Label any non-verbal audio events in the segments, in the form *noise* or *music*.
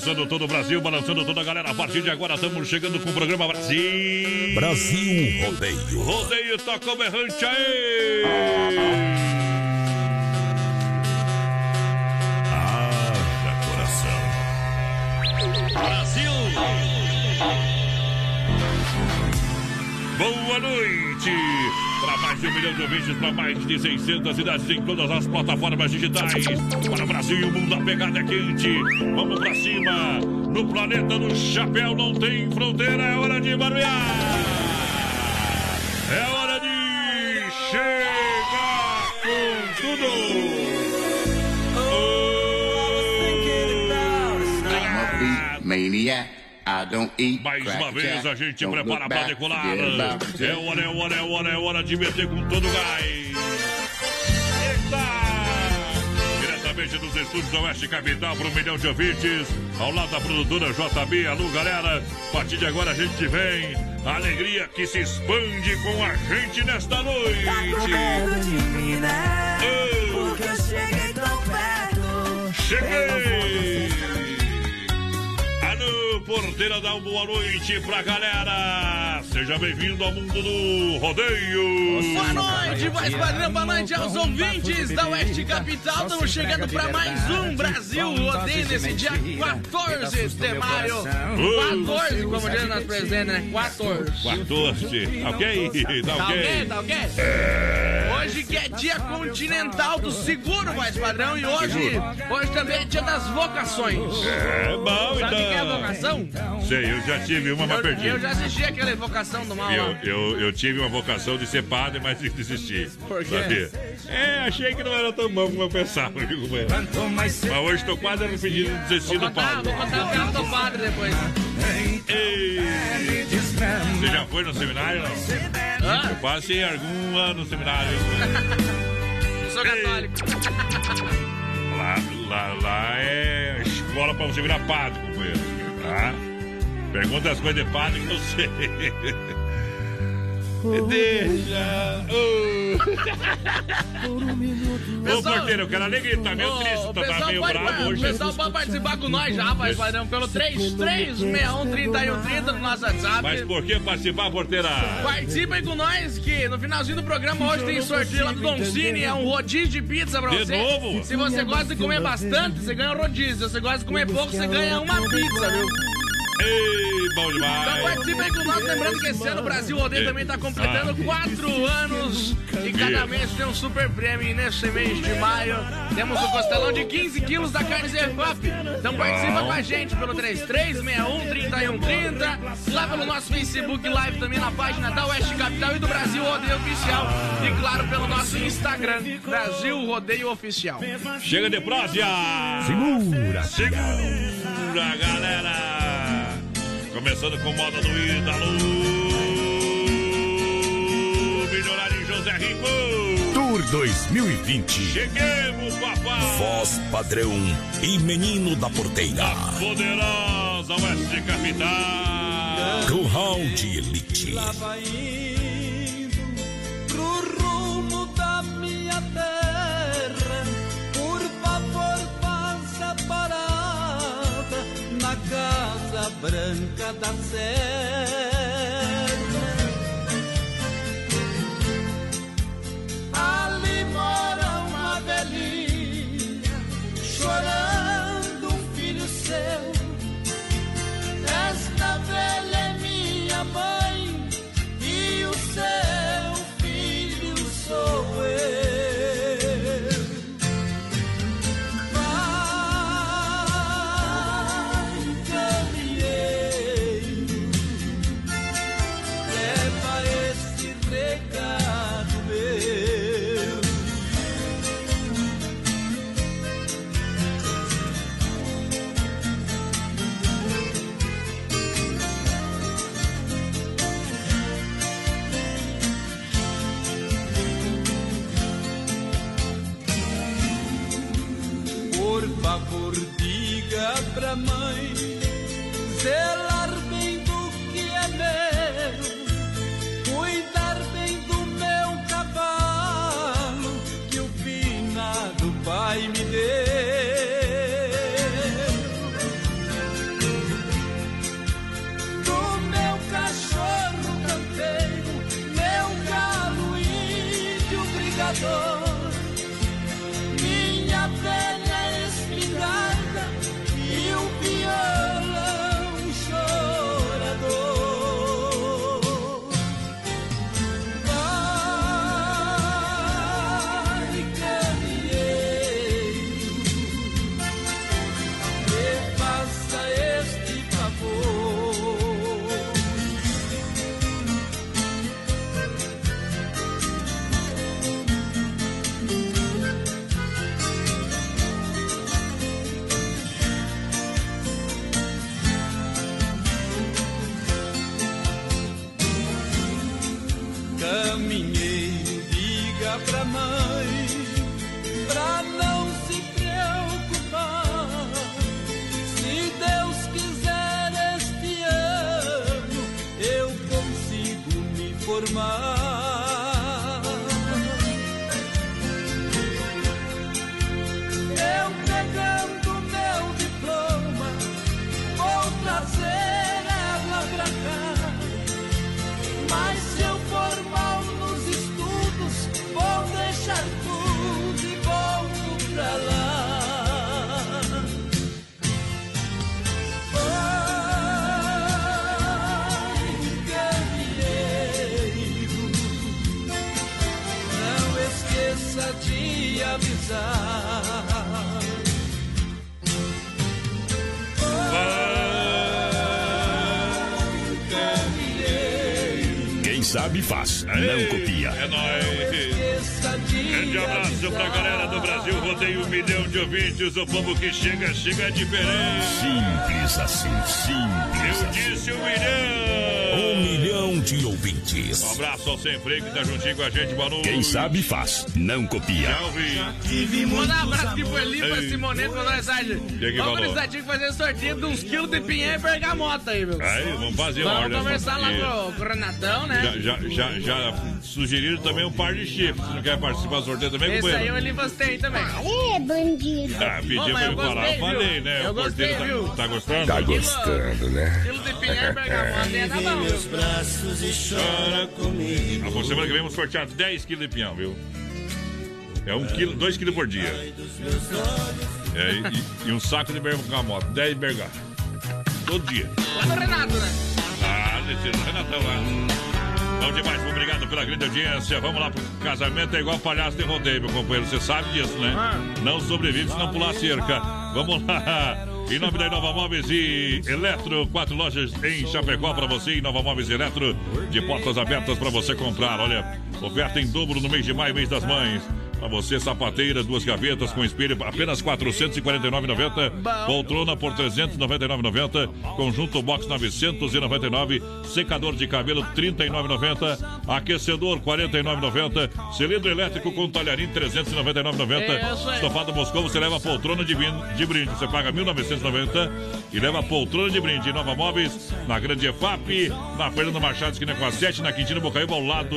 Balançando todo o Brasil, balançando toda a galera. A partir de agora estamos chegando com o programa Brasil. Brasil Rodeio. Rodeio toca o berrante aí! Haja coração. Brasil! Boa noite! Mais de um milhão de ouvintes, para mais de 600 cidades em todas as plataformas digitais. Para o Brasil e o mundo, a pegada é quente. Vamos para cima! No planeta do chapéu não tem fronteira, é hora de barbear! É hora de chegar com tudo! Maniac. I don't eat Mais uma vez a gente Don't prepara para decolar. É hora, é hora, é hora, é hora de meter com todo o gás. Eita! Diretamente dos estúdios da Oeste Capital para um milhão de ouvintes. Ao lado da produtora JB. Alô, galera. A partir de agora a gente vem. A alegria que se expande com a gente nesta noite. Tá com medo de mim, né? Porque eu cheguei tão perto. Cheguei! Porteira, dá uma boa noite pra galera! Seja bem-vindo ao mundo do rodeio! Boa noite, voz padrão, boa noite aos ouvintes da Oeste Capital. Estamos chegando para mais um Brasil Rodeio nesse dia 14 de maio. 14, como diz nosso presidente, né? 14. 14, tá ok? Tá Tá ok, tá ok? Hoje que é dia continental do seguro, voz padrão, e hoje, hoje também é dia das vocações. É bom, Sabe o que é então. vocação? Sei, eu já tive uma, mas Eu, perdi. eu já assisti aquela vocação do mal Eu, eu, eu tive uma vocação de ser padre, mas desisti. Por quê? Sabia? É, achei que não era tão bom como eu pensava, viu? Mas hoje estou quase arrependido de Vou contar, padre. vou contar o caso do padre depois. Ei! Você já foi no seminário, não? Hã? Eu passei algum ano no seminário. *laughs* Eu sou católico. Lá, lá, lá é escola pra você virar padre, companheiro. Tá? Pergunta as coisas de padre que eu sei. *laughs* Deixa. Ô, Ô porteiro, eu quero alegria, tá meio triste, o tá pessoal meio pode, bravo o hoje. pessoal pode participar com nós já, rapaz, padrão, pelo 33613130 no nosso WhatsApp. Mas por que participar, porteira? Participem com nós, que no finalzinho do programa hoje tem sorteio lá do Don Cine, é um rodízio de pizza pra De você. novo? Se você gosta de comer bastante, você ganha um rodízio. Se você gosta de comer pouco, você ganha uma pizza, viu? Ei, bom Então demais. participem com nós, lembrando que esse ano o Brasil Rodeio também tá completando quatro anos e cada mês tem um super prêmio e nesse mês de maio temos o costelão de 15 quilos da carne Zefap. Então participa com a gente pelo 33613130, lá pelo nosso Facebook Live também na página da Oeste Capital e do Brasil Rodeio Oficial e claro pelo nosso Instagram, Brasil Rodeio Oficial. Chega de pródia. Segura. Segura, galera. Começando com moda do Ídalo. Milionário José Rico. Tour 2020. Cheguemos, papai. Voz padrão e menino da porteira. Poderosa Oeste Capital. Curral de Elite. Branca da serra. O povo que chega, chega diferente. Simples assim, simples. Eu disse um milhão. Um milhão de Um ouvintes. abraço ao Sem Freio que tá juntinho com a gente. Noite. Quem sabe faz, não copia. Salve. Mandar um abraço aqui pro Eli, pra mensagem. que Vamos tinha que fazer sorteio de uns quilos de pinhão e bergamota aí, meu. Aí, vamos fazer uma Vamos ordem. conversar lá pro, pro Renatão, né? Já, já, já, já sugeriram também um par de chifres. Se não quer participar do sorteio também, Esse aí companheiro? o Eli tem também. Aê, bandido. Ah, pediu Ô, pra eu eu falar. gostei, Falei, né? Eu o gostei, viu? tá, tá gostando? Tá gostando, né? Quilo de pinhão e bergamota é tá bom. Chora comigo. A semana que vem vamos sortear 10 quilos de pinhão, viu? É um quilo, 2 quilos por dia. É, e, e um saco de bergamota, 10 bergamota. Todo dia. Lá no Renato, né? Ah, o Renatão lá. Bom demais, obrigado pela grande audiência. Vamos lá pro casamento, é igual palhaço de rodeio, meu companheiro. Você sabe disso, né? Não sobrevive se não pular cerca. Vamos lá. Em nome da Inova Móveis e Eletro, quatro lojas em Chapecó para você. Inova Móveis e Eletro, de portas abertas para você comprar. Olha, oferta em dobro no mês de maio, mês das mães. Para você, sapateira, duas gavetas com espelho, apenas R$ 449,90. Poltrona por R$ 399,90. Conjunto box 999. Secador de cabelo R$ 39,90. Aquecedor R$ 49,90. Cilindro elétrico com talharim R$ 399,90. Isso aí. Estofado Moscou, você leva poltrona de, de brinde. Você paga R$ 1.990 e leva poltrona de brinde. Nova Móveis, na Grande EFAP, na Fernando Machado, esquina com a 7, na Quintino Bocaiúva, ao lado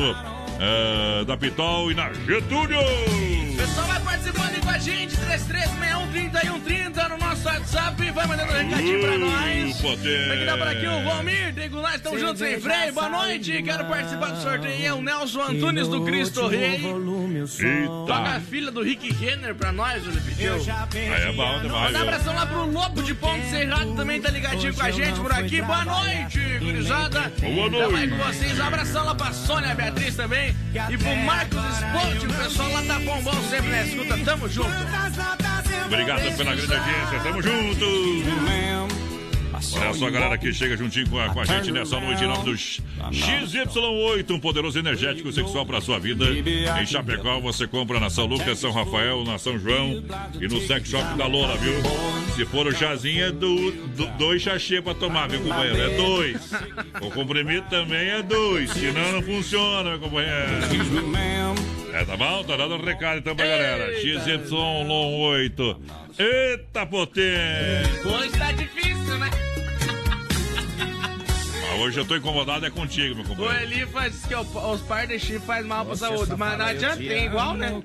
eh, da Pitol e na Getúlio. Boom! Pessoal vai participando aí com a gente, 3361 no nosso WhatsApp. Vai mandando um recadinho pra nós. Poder. Aqui dá por aqui o Valmir, tem nós, estamos juntos sem freio. Boa noite, quero participar do sorteio. É o Nelson Antunes do Cristo Rei. Toca a Eita. filha do Rick Renner pra nós, ele pediu. Aí é bom demais, Manda um abração lá pro Lobo de Ponte Serrado, também tá ligadinho com a gente por aqui. Boa noite, gurizada. Boa Tamo aí noite. com vocês. Um abração lá pra Sônia Beatriz também. E pro Marcos Sponte, o pessoal lá tá bom, bom sempre na escuta. Tamo junto. Obrigado pela grande audiência, tamo junto. Olha só a galera que chega juntinho com a, com a gente nessa noite em nome do XY8, um poderoso energético sexual para sua vida. Em Chapecó você compra na São Lucas, São Rafael, na São João e no Sex Shop da Lola, viu? Se for o chazinho é do, do- dois chachê para tomar, viu, companheiro? É dois. O comprimido também é dois, senão não funciona, meu companheiro. É, tá bom? Tá dando um recado então pra galera. XY8. Eita potência! Hoje tá difícil, né? *laughs* Ah, hoje eu tô incomodado é contigo, meu O companheiro. Eli faz que o- os par de chifre faz mal pra saúde, mas não adianta, tem igual, né?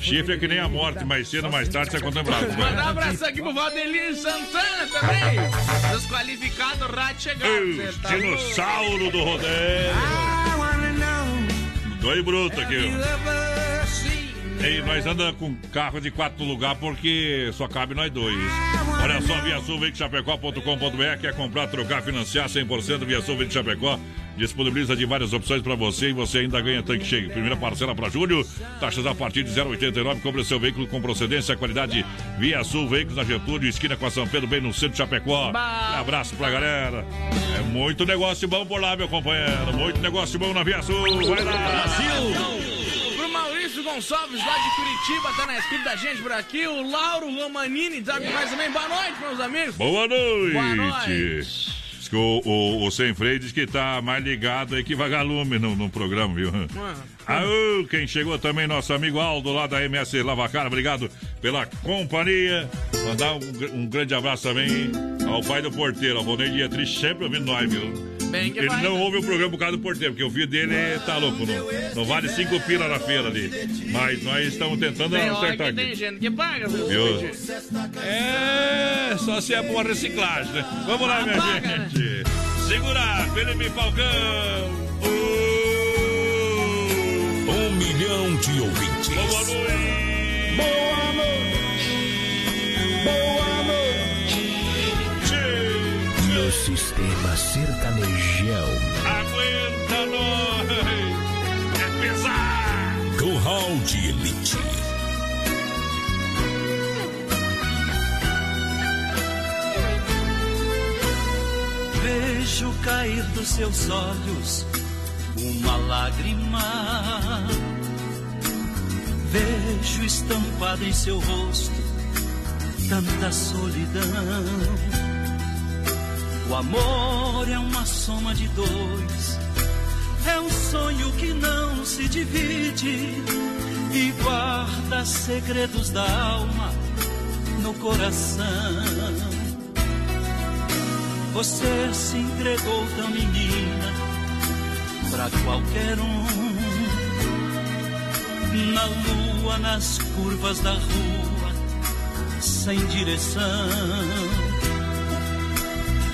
Chifre é que nem a morte, mais cedo ou mais tarde você é contemplado. Mandar um abraço aqui pro Valdelir Santana também. *laughs* Desqualificado, o rato chegando. Cê tá? Dinossauro do rodeio. Dois bruto aqui. ó. Ei, nós anda com carro de quatro lugar porque só cabe nós dois. Olha só, Via Sul, Chapecó.com.br Quer comprar, trocar, financiar 100% Via. Disponibiliza de várias opções para você e você ainda ganha tanque cheio. Primeira parcela para julho, taxas a partir de 0,89. Compre seu veículo com procedência, qualidade Via Sul, veículos na Getúlio, esquina com a São Pedro, bem no centro de Chapecó. Um abraço pra galera. É muito negócio bom por lá, meu companheiro. Muito negócio bom na Via Sul. Vai lá, Brasil! Pro Maurício Gonçalves, lá de Curitiba, tá na escrita da gente por aqui. O Lauro Romanini, sabe mais também. Boa noite, meus amigos. Boa noite! Boa noite. Que o, o, o Sem Freio diz que tá mais ligado aí que vagalume no, no programa, viu? Aô, quem chegou também, nosso amigo Aldo lá da MS Lavacar, obrigado pela companhia. Mandar um, um grande abraço também ao pai do porteiro, ao Ronei Dietrich, sempre ouvindo nós, viu? Ele não né? ouve o programa por causa do porteiro, porque o filho dele tá louco, não, não vale cinco pila na feira ali. Mas nós estamos tentando Tem acertar que tem aqui. gente que paga, viu? É, só se é uma reciclagem, né? Vamos lá, minha Apaga, né? gente. Segurar, Felipe Falcão. Um milhão de ouvintes. boa noite. Boa noite. Boa noite. No sistema sertanejão. Aguenta nós. É pesado. Curral de Elite. Vejo cair dos seus olhos uma lágrima. Vejo estampada em seu rosto tanta solidão. O amor é uma soma de dois, é um sonho que não se divide e guarda segredos da alma no coração. Você se entregou tão menina pra qualquer um. Na lua, nas curvas da rua, sem direção.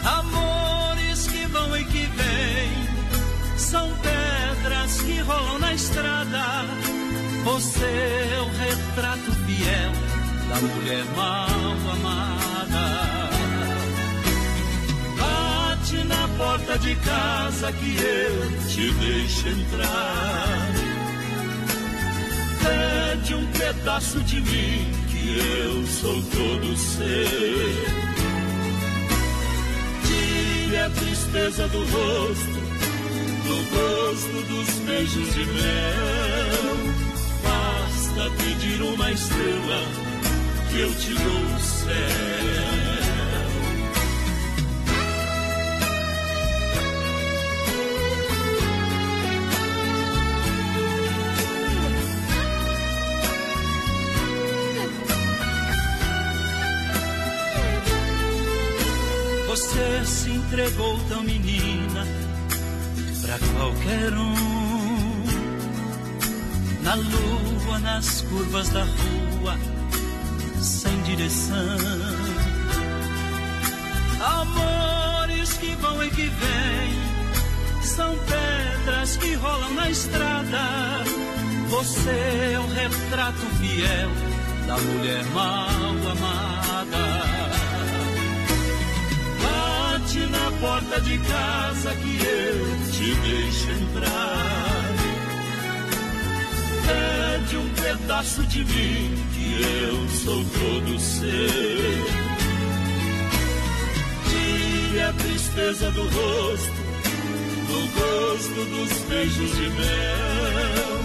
Amores que vão e que vêm, são pedras que rolam na estrada. Você é o retrato fiel da mulher mal amada. Bate na porta de casa que eu te deixo entrar. Pede um pedaço de mim que eu sou todo seu. Tire a tristeza do rosto, do gosto dos beijos de mel. Basta pedir uma estrela que eu te dou o céu. Se entregou tão menina pra qualquer um. Na lua, nas curvas da rua, sem direção. Amores que vão e que vêm, são pedras que rolam na estrada. Você é o retrato fiel da mulher mal amada. Porta de casa que eu te deixo entrar. Pede um pedaço de mim que eu sou todo seu. Tire a tristeza do rosto, do gosto dos beijos de mel.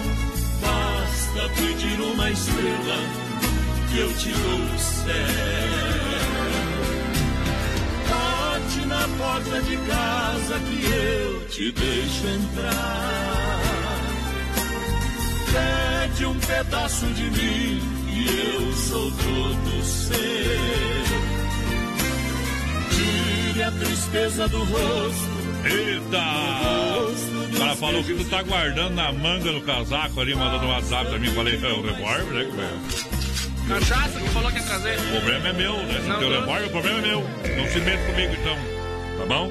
Basta pedir uma estrela que eu te dou o céu. Na porta de casa que eu te deixo entrar. Pede um pedaço de mim e eu sou todo seu. Tire a tristeza do rosto. Eita! O cara falou que tu tá guardando na manga do casaco ali, mandou no WhatsApp pra mim. Falei, é o revólver, né? Cachaça que falou que ia trazer. O problema é meu, né? Se Não, tem o não. revólver, o problema é meu. Não se mete comigo então. Tá bom?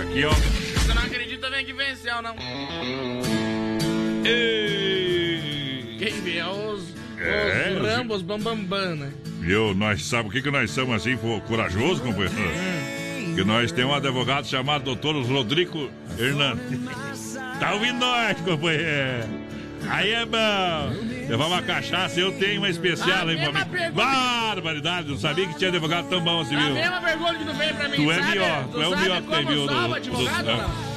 Aqui, ó. Você não acredita bem que venceu, não. Ei! Quem vê é os, É, os os- Rambos Bambambam, né? Viu? Nós sabemos o que, que nós somos assim, corajoso, companheiro? Que nós temos um advogado chamado doutor Rodrigo Hernandes. Tá ouvindo nós, companheiro? Aí é bom. Levar uma cachaça, eu tenho uma especial, A hein, pergunta. Barbaridade, não sabia que tinha advogado tão bom assim, A viu? mesma pergunta que tu veio pra mim, Tu é melhor, tu é o melhor que tem, viu, salva do- advogado do- não?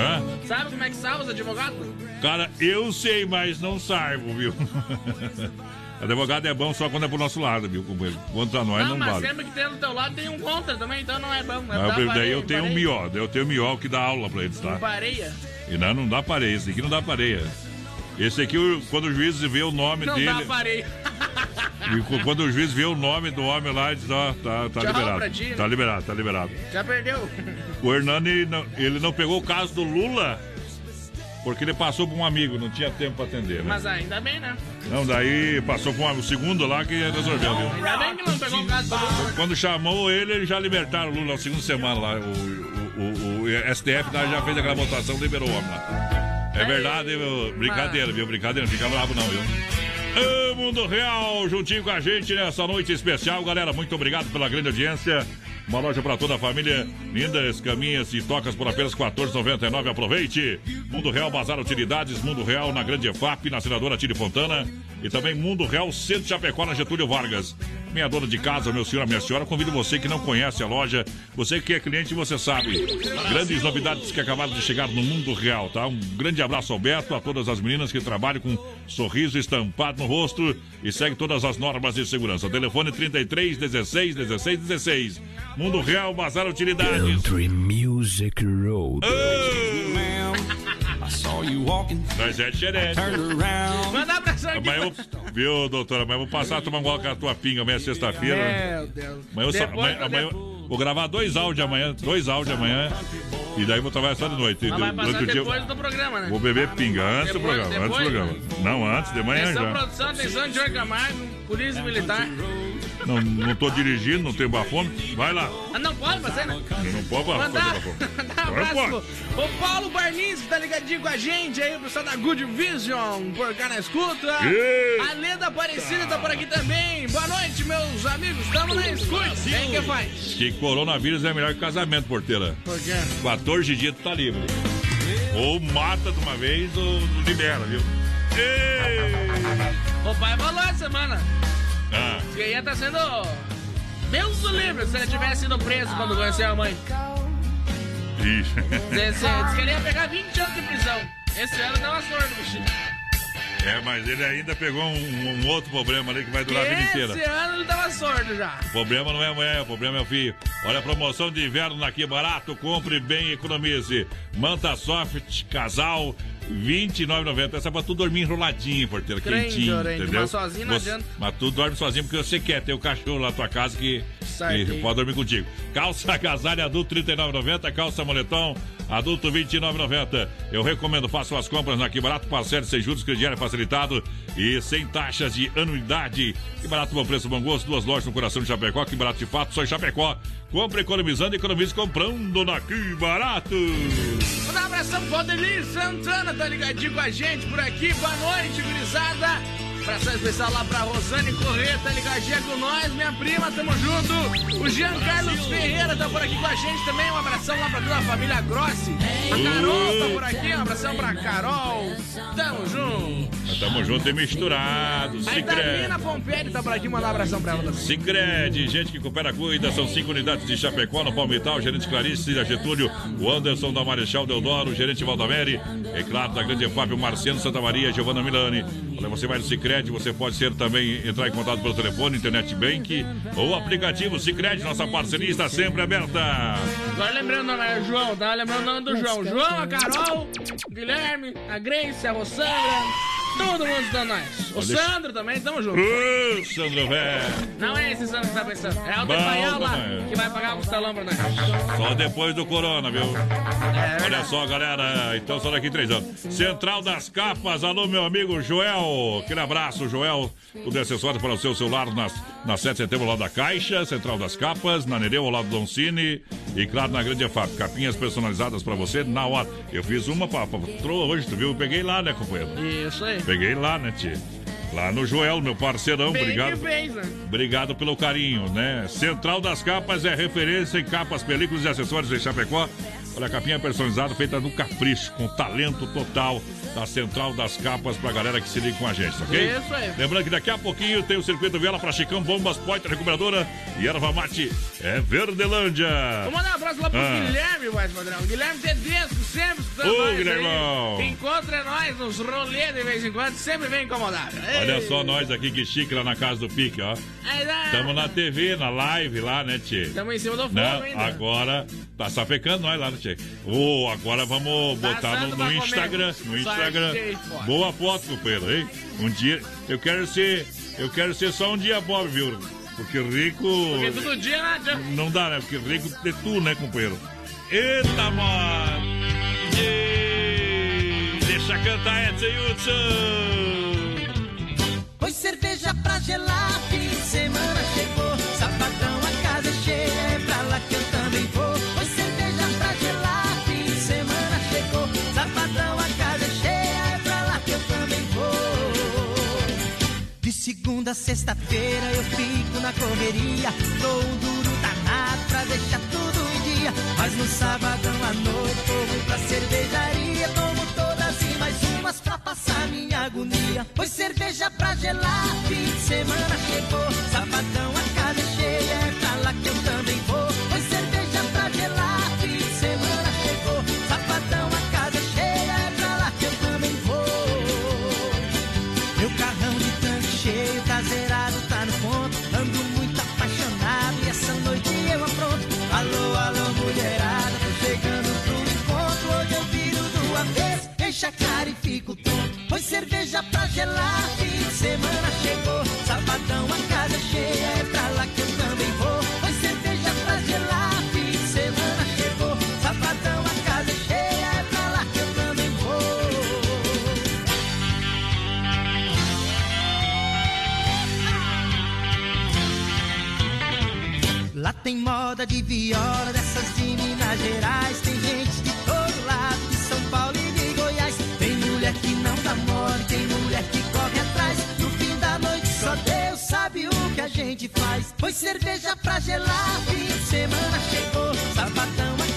Hã? Sabe como é que salva os advogados? Cara, eu sei, mas não sarvo, viu? *laughs* Advogado é bom só quando é pro nosso lado, viu, companheiro? Contra nós não, não, mas vale. sempre que tem do teu lado tem um contra também, então não é bom. Não Mas dá eu- daí eu tenho um mió, daí eu tenho um mió que dá aula pra eles, tá? Pareia. E não, não dá pareia, esse aqui não dá pareia. Esse aqui, quando o juiz vê o nome Não dele. dá pareia. *laughs* e quando o juiz vê o nome do homem lá, ele diz, ó, tá, tá Tchau liberado. ti, né? Tá liberado, tá liberado. Já perdeu. O Hernani, não- ele não pegou o caso do Lula, porque ele passou por um amigo, não tinha tempo pra atender, né? Mas ainda bem, né? Não, daí passou por um, o segundo lá que resolveu, viu? Ainda bem que não pegou o caso do Lula. Quando chamou ele, eles já libertaram o Lula na segunda semana lá. O, o, o- o STF já já fez aquela votação, liberou o homem lá. É verdade, meu, brincadeira, viu? Brincadeira, não fica bravo não, viu? Ô, Mundo Real, juntinho com a gente nessa noite especial, galera. Muito obrigado pela grande audiência. Uma loja para toda a família. Lindas caminhas e tocas por apenas R$ 14,99. Aproveite. Mundo Real Bazar Utilidades. Mundo Real na Grande EFAP, na senadora Tire Fontana. E também Mundo Real Centro Chapecó, na Getúlio Vargas. Minha dona de casa, meu senhor, minha senhora, convido você que não conhece a loja, você que é cliente, você sabe. Grandes novidades que acabaram de chegar no Mundo Real, tá? Um grande abraço ao Beto, a todas as meninas que trabalham com sorriso estampado no rosto e segue todas as normas de segurança. Telefone 33 16 16 16. Mundo Real, Bazar Utilidades. Country Music Road. Nós é diferente. Manda abração aqui. Amanhã eu, viu, doutora? Amanhã eu vou passar a tomar um gole com a tua pinga amanhã é sexta-feira. Meu Deus. Amanhã eu, só, Depois amanhã, do amanhã eu vou gravar dois áudios amanhã, dois áudios amanhã. E daí vou trabalhar só de noite. Mas vai passar o dia depois do programa, né? vou beber pinga antes do Depois- programa. Antes do depois, programa. Não, antes, de manhã Atenção, já. produção, atenção, Jorge Camargo, Polícia Militar. Não, não tô dirigindo, não tenho bafome. Vai lá. Ah, não pode fazer, né? Não posso fazer Mandar, *laughs* mandar um abraço pro o Paulo Barniz, que tá ligadinho com a gente aí, o pessoal da Good Vision, por cá na escuta. Eita. A Leda Aparecida tá por aqui também. Boa noite, meus amigos, estamos na escuta. Quem que faz? Que coronavírus é melhor que casamento, porteira. Por quê? 14 dias tu tá livre. Ou mata de uma vez ou libera, viu? Ei! O pai falou essa semana Ah, que ia tá sendo... Deus do livre, se ele tivesse sido preso quando conheceu a mãe. ixi. Disse que ele ia pegar 20 anos de prisão. Esse ano uma sorte, bichinho. É, mas ele ainda pegou um, um outro problema ali que vai durar a vida inteira. Esse ano ele tava sordo já. O problema não é a mulher, o problema é o filho. Olha a promoção de inverno na Que Barato, compre bem e economize. Manta Soft, casal, 29,90. Essa é pra tu dormir enroladinho, porteiro, Crente, quentinho, orente, entendeu? mas sozinho não Você- adianta. Mas tu dorme sozinho porque você quer ter o cachorro lá na tua casa que sorte. E pode dormir contigo. Calça *laughs* agasalho adulto 39,90. Calça moletom adulto 29,90. Eu recomendo, façam as compras na Que Barato, parcela sem juros, crediário facilitado e sem taxas de anuidade. Que Barato, bom preço, bom gosto. Duas lojas no coração de Chapecó. Que Barato de fato, só em Chapecó. Compre economizando, economize comprando na Que Barato. Um abração pro Adelir Santana, tá ligadinho com a gente por aqui. Boa noite, gurizada. Abração especial lá pra Rosane Corrêa, tá ligadinha com nós, minha prima, tamo junto. O Jean Carlos Ferreira tá por aqui com a gente também. Um abração lá pra toda a família Grossi. A Carol tá por aqui, um abração pra Carol. Tamo junto. Tamo junto e misturado. A Itamina Pomperi tá por aqui, mandar um abração pra ela também. Cicred, gente que coopera, cuida. São cinco unidades de Chapecó, no Palmital. Gerente Clarice, Cida Getúlio, o Anderson da Marechal Deodoro, o gerente Valdamere. É claro, da Grande Fábio Marciano Santa Maria, Giovana Milani. Olha, você vai no Cicred, você pode ser também entrar em contato pelo telefone, internet bank ou aplicativo Cicred. Nossa parceria está sempre aberta. Agora lembrando, né, João, tá lembrando o nome do João. João, a Carol, Guilherme, a Grace, a Rossandra. Todo mundo dando nós. O Sandro também, tamo junto. Ô, Sandro, velho. Não é esse Sandro que tá pensando. É o de Bom Paial lá, também. que vai pagar o costelão pra nós. Só depois do corona, viu? É Olha só, galera. Então, só daqui três anos. Central das Capas. Alô, meu amigo Joel. Aquele abraço, Joel. O de acessório para o seu celular nas, na 7 de setembro, ao lado da Caixa. Central das Capas. Na Nereu, ao lado do Cine. E, claro, na Grande EFAP. Capinhas personalizadas para você na hora. Eu fiz uma pra patroa hoje, tu viu? Eu peguei lá, né, companheiro? Isso aí. Peguei lá, né, tia? Lá no Joel, meu parceirão. Bem Obrigado. fez, né? Obrigado pelo carinho, né? Central das Capas é referência em capas, películas e acessórios em Chapecó. Olha, a capinha personalizada feita no capricho, com talento total da Central das Capas pra galera que se liga com a gente, ok? Isso aí. Lembrando que daqui a pouquinho tem o circuito Viola pra Chicão, Bombas, Poitra, Recuperadora e Erva Mate é Verdelândia. Vou mandar um abraço lá pro Ah. Guilherme, voz padrão. Guilherme Tedesco, sempre escutando Ô. Guilhermão. Encontra nós nos rolês de vez em quando, sempre vem incomodar. Olha só nós aqui que chique lá na casa do Pique, ó. Tamo na TV, na live lá, né, Tchê? Estamos em cima do fogo Não, ainda. agora tá sapecando nós lá, né, Tchê? Ô, agora vamos botar no, no. Instagram. No Instagram. Boa foto, companheiro, hein? Um dia. Eu quero ser. Eu quero ser só um dia pobre, viu? Porque rico. Porque todo dia, né? já- Não dá, né? Porque rico é tu, né, companheiro? Eita, mano! Deixa cantar Edson Hudson! Pois cerveja pra gelar, fim de semana chegou. Segunda sexta-feira eu fico na correria. Dou um duro danado pra deixar tudo em dia. Mas no sabadão à noite vou pra cervejaria. Tomo todas e mais umas pra passar minha agonia. Pois cerveja pra gelar, fim de semana chegou. Sabadão a casa é cheia, é pra lá que eu também vou. Cerveja pra gelar, fim de semana chegou. Sabadão a casa cheia, é pra lá que eu também vou. Pois cerveja pra gelar, fim de semana chegou. Sabadão a casa cheia, é pra lá que eu também vou. Lá tem moda de viola, dessas de Minas Gerais. Sabe o que a gente faz. Pois cerveja pra gelar, fim de semana chegou. Sabadão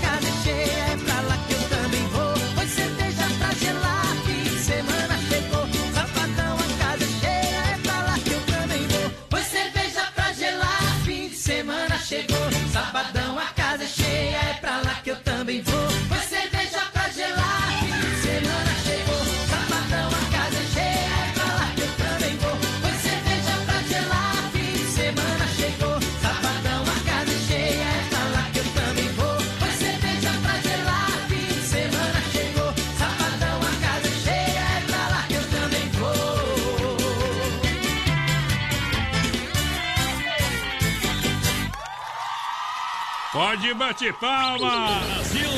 Pode bater palma! Brasil!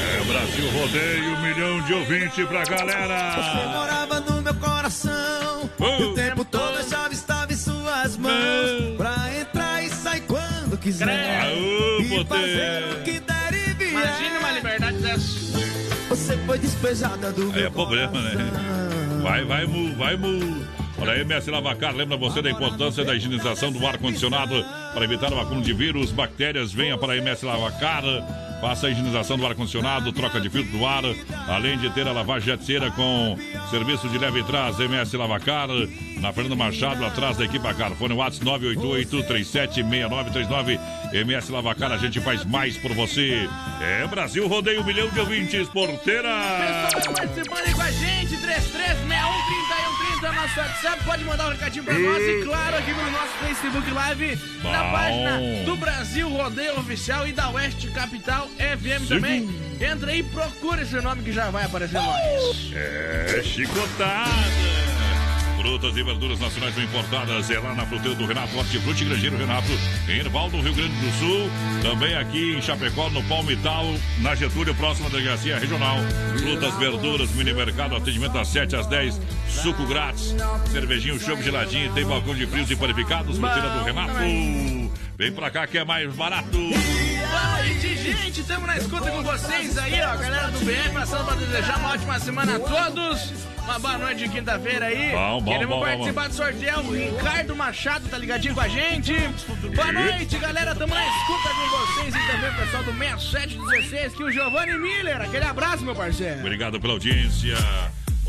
É Brasil Rodeio, um milhão de ouvintes pra galera! Você morava no meu coração. E o tempo todo a chave estava em suas mãos. Pra entrar e sair quando quiser. Aô, e fazer o que der e vier. Imagina uma liberdade dessa. Você foi despejada do Aí meu é problema, né? coração. Vai, vai, mu, vai, mu. Olha MS Lavacar, lembra você da importância da higienização do ar-condicionado para evitar o acúmulo de vírus, bactérias. Venha para a MS Lavacar. Faça a higienização do ar-condicionado, troca de filtro do ar, além de ter a lavagem jetceira com serviço de leve e trás, MS Lavacar, na Fernando Machado, atrás da equipe Car. Fone WhatsApp 988-376939. MS Lavacar, a gente faz mais por você. É Brasil, rodeio um milhão de ouvintes, porteira. Pessoal participando aí com a gente, 33613130, nosso WhatsApp, pode mandar um recadinho pra nós e claro, aqui no nosso Facebook Live, na Bom. página do Brasil Rodeio Oficial e da Oeste Capital FM também. Entra aí e procura esse nome que já vai aparecer nós. É chicotada. Frutas e verduras nacionais ou importadas é lá na fruteira do Renato Hortifruti Grangeiro Renato, em Erval, no Rio Grande do Sul. Também aqui em Chapecó, no Palmital, na Getúlio, próxima da delegacia regional. Frutas, verduras, mini mercado, atendimento das 7 às 10, suco grátis, cervejinho, chopp geladinho, tem balcão de frios e panificados, fruteira do Renato. Vem pra cá que é mais barato. Gente, estamos na escuta com vocês aí, ó, galera do BR, passando pra desejar uma ótima semana a todos. Uma boa noite de quinta-feira aí. Bom, bom, Queremos bom, participar do sorteio. O Ricardo Machado tá ligadinho com a gente. Boa noite, galera. Tamo na escuta com vocês e também o pessoal do 6716, que o Giovanni Miller. Aquele abraço, meu parceiro. Obrigado pela audiência.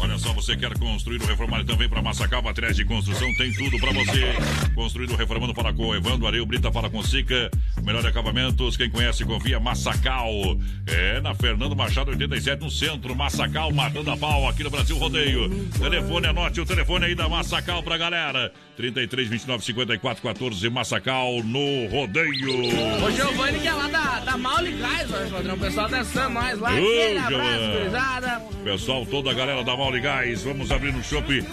Olha só, você quer construir ou reformar também para Massacal, materiais de construção, tem tudo para você. Construindo, reformando, fala com Evandro Areio Brita, fala com Sica. Melhor acabamentos, quem conhece, confia, Massacal. É na Fernando Machado, 87, no centro, Massacal, matando a pau aqui no Brasil Rodeio. Telefone, anote o telefone aí da Massacal pra galera. 33 29 54 14, Massacal no Rodeio. O Giovanni que é lá da, da Mauli Gás, padrão. O pessoal dançando nós lá. Ô, Aquele abraço. Pessoal, toda a galera da Mauli Gás, vamos abrir no chopp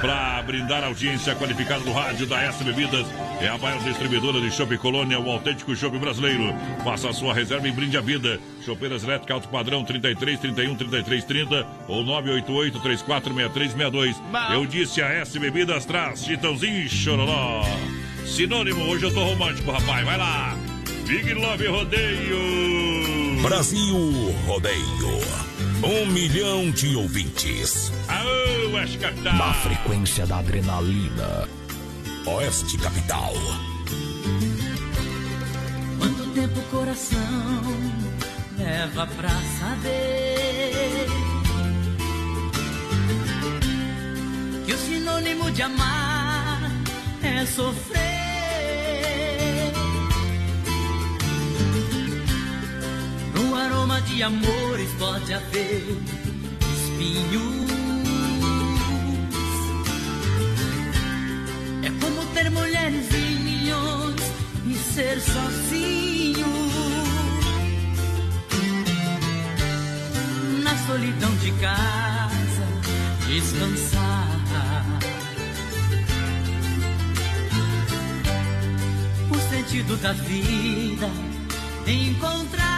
para brindar a audiência qualificada do rádio da S Bebidas. É a maior distribuidora de chopp Colônia, o autêntico chopp brasileiro. Faça a sua reserva e brinde a vida. Chopeiras elétricas alto padrão 33 31 33 30 ou 988 34 63 62. Bom. Eu disse a S Bebidas traz Chitãozinho e Chororó. Sinônimo, hoje eu tô romântico, rapaz. Vai lá. Big Love Rodeio. Brasil Rodeio. Um milhão de ouvintes. Aô. Na frequência da adrenalina. Oeste Capital. Quanto tempo o coração leva pra saber que o sinônimo de amar é sofrer. Aroma de amores pode haver espinhos. É como ter mulheres e milhões e ser sozinho. Na solidão de casa, descansar. O sentido da vida encontrar.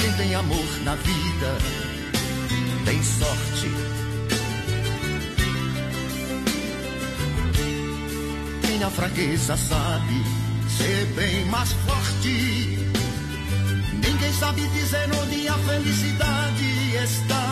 Quem tem amor na vida tem sorte. minha fraqueza sabe ser bem mais forte. Ninguém sabe dizer onde a felicidade está.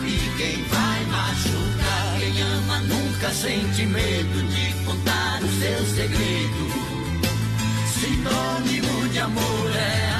Sabe quem vai machucar. Quem ama nunca sente medo de contar o seu segredo. Sinônimo de amor é amar.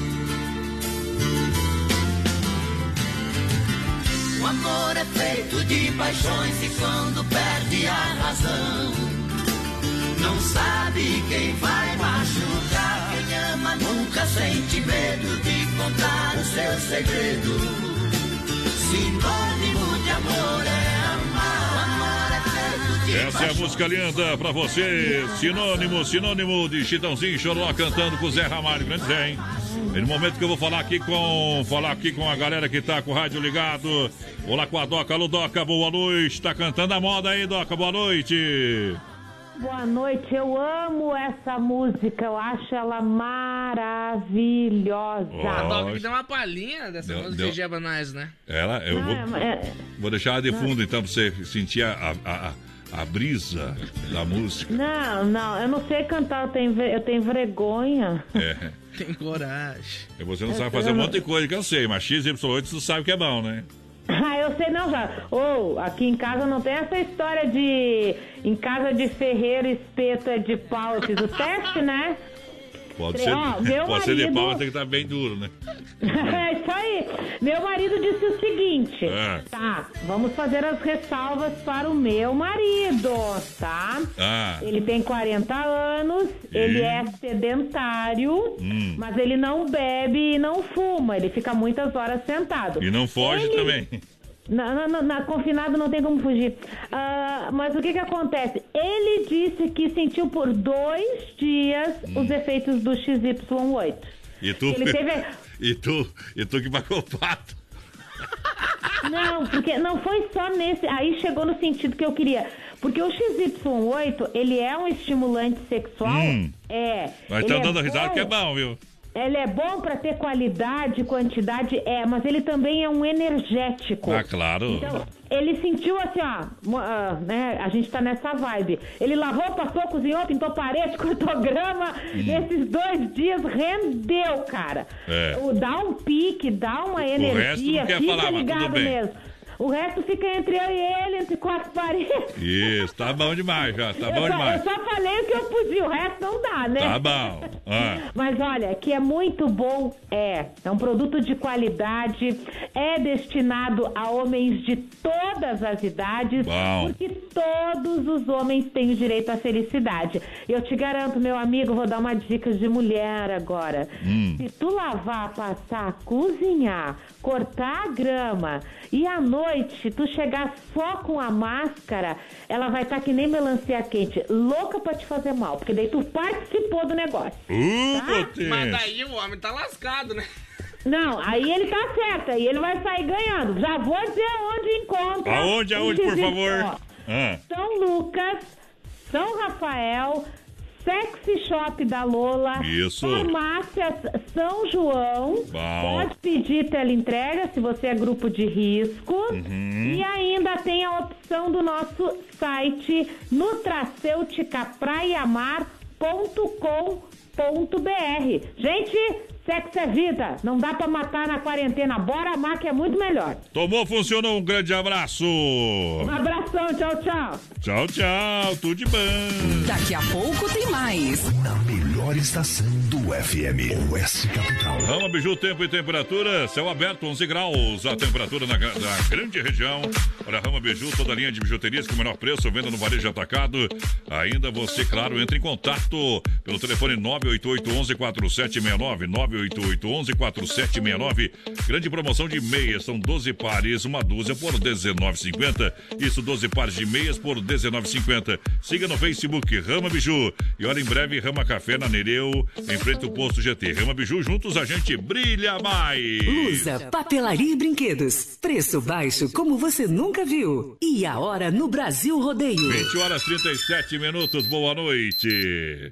Amor é feito de paixões e quando perde a razão, não sabe quem vai machucar. Quem ama nunca sente medo de contar o seu segredo. Sinônimo de amor é amar. O amor é Essa é a música linda pra você. Sinônimo, sinônimo de Chitãozinho Choró cantando com o Zé Ramalho. Grande Zé, hein? E no momento que eu vou falar aqui com falar aqui com a galera que tá com o rádio ligado. Olá com a Doca. Alô, Doca, boa noite. Tá cantando a moda aí, Doca, boa noite. Boa noite, eu amo essa música, eu acho ela maravilhosa. A Doc que deu uma palhinha dessa Deu- música deu. de Gebanais, né? Ela, eu vou, Não, é- vou deixar ela de fundo então pra você sentir a, a, a, a brisa da música. Não, não, eu não sei cantar, eu tenho, eu tenho vergonha. É. *laughs* Tem coragem. E Você não sabe fazer um monte de coisa que eu sei, mas XY8 tu sabe que é bom, né? *laughs* Ah, eu sei não já. Ou, aqui em casa não tem essa história de em casa de ferreiro espeto é de pau. Eu fiz o teste, né? Pode ser, meu pode ser de marido- pau, mas tem que estar bem duro, né? *laughs* é isso aí. Meu marido disse o seguinte: É. tá, vamos fazer as ressalvas para o meu marido, tá? Ah. Ele tem 40 anos, ele é sedentário, Hum. mas ele não bebe e não fuma, ele fica muitas horas sentado. E não foge Ele- também. Na, na- na- na- confinado não tem como fugir. Ah, mas o que que acontece? Ele disse que sentiu por dois dias Hum. os efeitos do XY8. E tu, Ele teve... *laughs* e tu, e tu que pagou o pato. Não, porque não foi só nesse. Aí chegou no sentido que eu queria. Porque o XY8, ele é um estimulante sexual? Hum. É. Nós Ele estamos é dando risada que é bom, viu? Ele é bom pra ter qualidade, quantidade, é, mas ele também é um energético. Ah, claro. Então, ele sentiu assim, ó, ah, né? A gente tá nessa vibe. Ele lavou, passou, cozinhou, pintou parede, *laughs* cortou grama. Esses dois dias rendeu, cara. É. O, dá um pique, dá uma resto energia, não quer fica falar, mas tudo ligado bem. mesmo. O resto fica entre eu e ele, entre quatro paredes. Isso, tá bom demais já, tá eu, bom só, demais. eu só falei o que eu podia, o resto não dá, né? Tá bom. Ah. *laughs* Mas olha, que é muito bom, é. É um produto de qualidade, é destinado a homens de todas as idades, Bom. porque todos os homens têm o direito à felicidade. Eu te garanto, meu amigo, vou dar uma dica de mulher agora. Hum. Se tu lavar, passar, cozinhar, cortar a grama e à noite tu chegar só com a máscara, ela vai estar que nem melancia quente, louca pra te fazer mal, porque daí tu participou do negócio. Uh, Tá? Mas daí o homem tá lascado, né? Não, aí ele tá certo, aí ele vai sair ganhando. Já vou dizer onde encontra. Aonde, o aonde, por X- favor? ó, Ah. São Lucas, São Rafael, Sexy Shop da Lola. Isso. Farmácias São João. Bom. Pode pedir teleentrega se você é grupo de risco. Uhum. E ainda tem a opção do nosso site nutracêuticapraiamar.com.br. Gente, sexo é vida. Não dá pra matar na quarentena. Bora amar que é muito melhor. Tomou, funcionou. Um grande abraço. Um abração, tchau, tchau. Tchau, tchau. Tudo de bom. Daqui a pouco tem mais. Na melhor estação do FM, Oeste Capital. Rama Biju, tempo e temperatura, céu aberto, 11 graus, a temperatura na, na grande região. Olha, Rama Biju, toda a linha de bijuterias com o menor preço, venda no varejo atacado. Ainda você, claro, entra em contato pelo telefone 988-11-4769, 988-11-4769. Grande promoção de meias, são 12 pares, uma dúzia por R$19,50. Isso, 12 pares de meias por R$19,50. Siga no Facebook, Rama Biju. E olha, em breve, Rama Café na Nereu, em frente ao posto GT. Rama Biju, juntos a gente brilha mais. Lusa, papelaria e brinquedos. Preço baixo como você nunca viu. E a hora no Brasil Rodeio. 20 horas 37 minutos, boa noite.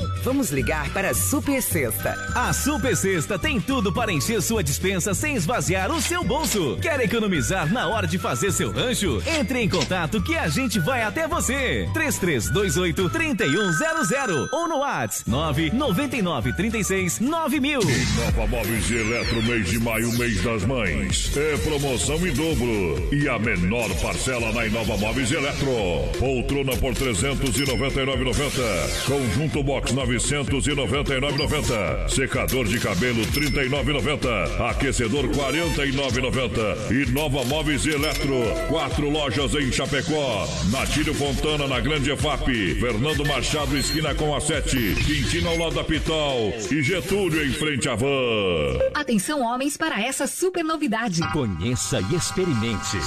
Vamos ligar para a Super Sexta. A Super Sexta tem tudo para encher sua dispensa sem esvaziar o seu bolso. Quer economizar na hora de fazer seu rancho? Entre em contato que a gente vai até você. 3328 3100 ou no WhatsApp 999 36 9000. Nova Móveis e Eletro, mês de maio, mês das mães. É promoção em dobro. E a menor parcela na Inova Móveis e Eletro. Poltrona por 399,90. Conjunto Box 999,90. Secador de cabelo 39,90. Aquecedor 49,90. E Nova Móveis e Eletro. Quatro lojas em Chapecó. Natílio Fontana na Grande EFAP. Fernando Machado esquina com a 7. Quintino ao lado da Pital. E Getúlio em frente à van. Atenção, homens, para essa super novidade. Conheça e experimente.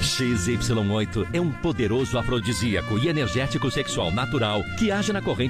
XY8 é um poderoso afrodisíaco e energético sexual natural que age na corrente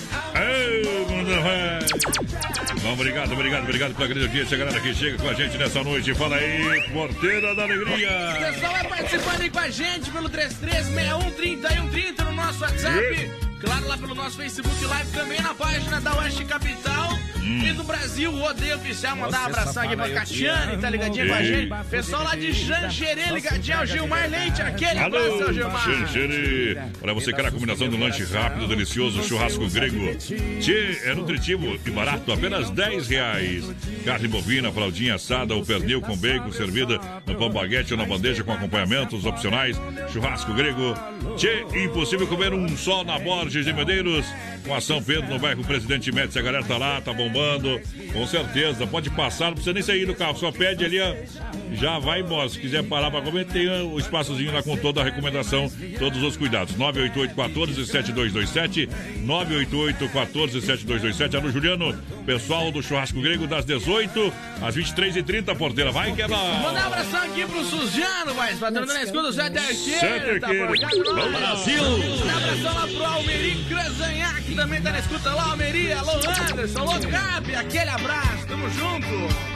Ei, mundo vai. Bom, obrigado, obrigado, obrigado pela grande audiência, galera que chega com a gente nessa noite. Fala aí, Porteira da Alegria. O pessoal vai participando aí com a gente pelo 33613130 no nosso WhatsApp. Claro, lá pelo nosso Facebook Live, também na página da Oeste Capital. Hum. E do Brasil, o Rodeio Oficial. Mandar um Nossa, abração aqui pra Catiane, tá ligadinho com a gente. Pessoal lá de Jangerê, ligadinho ao Gilmar Leite. Aquele Alô, abraço, ao Gilmar. Xanxerê. Para você quer a combinação do lanche rápido, delicioso, churrasco grego. Tchê, é nutritivo e barato, apenas 10 reais. Carne bovina, fraldinha assada ou pernil com bacon, servida no pão baguete ou na bandeja com acompanhamentos opcionais. Churrasco grego. Tchê, impossível comer um só na Borges de Medeiros. Com a São Pedro no bairro Presidente Médici, a galera tá lá, tá bombando. Com certeza, pode passar, não precisa nem sair do carro, só pede ali, ó, já vai embora. Se quiser parar para comer, tem o espaçozinho lá com toda a recomendação, todos os cuidados. 988 14 7227 988 14 7227 Alô, Juliano, pessoal do Churrasco Grego, das 18 às 23h30, porteira. Vai que é lá. Mandar um abração aqui pro Suzano, mas patrão da escuta, Zé Sete Derqueiro. Arqueiro. Vamos, Brasil. Um abração lá pro Almeri Crazanhac, que também tá na escuta lá, Almeri. Alô, Anderson, alô, Gabi, aquele abraço, tamo junto.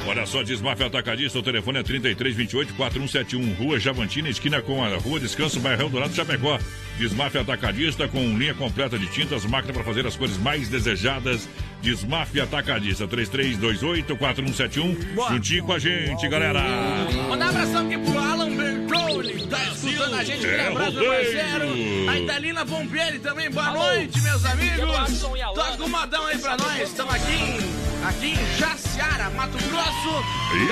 Olha só, Desmaf Atacadista, o telefone é 3328-4171, Rua Javantina, esquina com a Rua Descanso, bairro Dourado, Chapecó. Desmafia Atacadista com linha completa de tintas, máquina para fazer as cores mais desejadas. Desmafia Atacadista 3328-4171. Juntinho com a gente, galera. Mandar um abração aqui pro Alan Bertoli, tá escutando a gente. É, abraço, meu parceiro. A Italina Pompieri também, boa noite, meus amigos. Toca um modão aí pra nós. Estamos aqui em, aqui em Jaciara, Mato Grosso.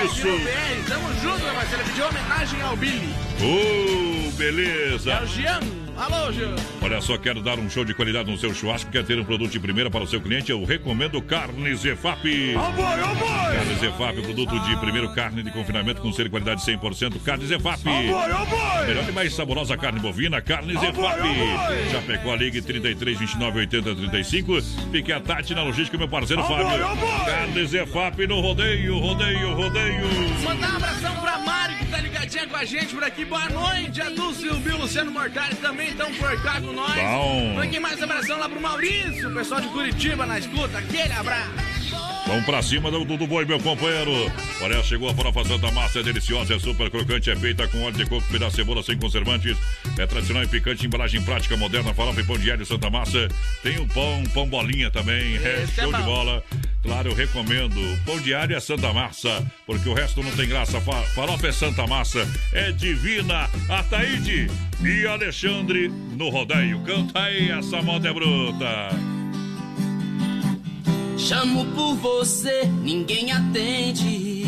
Isso. BR. Tamo junto, meu parceiro. Pediu homenagem ao Billy. Ô, beleza. É o Jean. Alô, Jean. Olha só, quero dar um show de qualidade no seu churrasco, quer ter um produto de primeira para o seu cliente, eu recomendo Carne Zefap. Carne Zefap, produto de primeiro carne de confinamento com ser de qualidade 100%. Carne Zefap. Melhor e mais saborosa carne bovina, Carne Zefap. Chapecó, ligue 33 29 80 35. Fique a Tati na logística, meu parceiro Fábio. Carne Zefap no rodeio, rodeio, rodeio. Mandar um abração pra Mari, ligadinha com a gente por aqui. Boa noite. A Dulce e o Bill Luciano Mortari também estão por cá com nós. Bom. Aqui mais um abração lá pro Maurício, o pessoal de Curitiba na escuta. Aquele abraço. Vamos pra cima do Dudu Boi, meu companheiro. Olha, chegou a farofa Santa Massa, é deliciosa, é super crocante, é feita com óleo de coco, pedaço de cebola sem conservantes. É tradicional e picante, embalagem prática, moderna, farofa e pão de alho Santa Massa. Tem o pão, pão bolinha também, é Esse é show de bom. bola. Claro, eu recomendo. Pão de alho é Santa Massa, porque o resto não tem graça. Fa- Farofa é Santa Massa, é divina. Ataíde e Alexandre no rodeio. Canta aí, essa moda é bruta. Chamo por você, ninguém atende.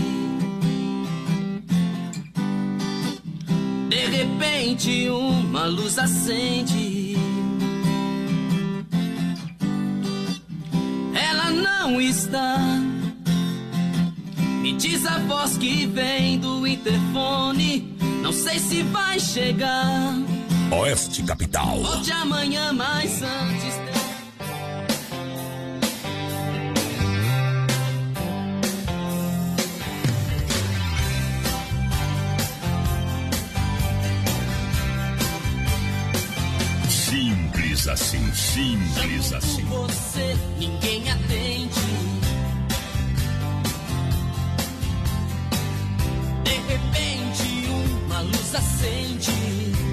De repente, uma luz acende. Ela não está. Me diz a voz que vem do interfone. Não sei se vai chegar. Oeste Capital. Volte amanhã, mas antes. Simples assim, simples assim. Você, ninguém atende. De repente, uma luz acende.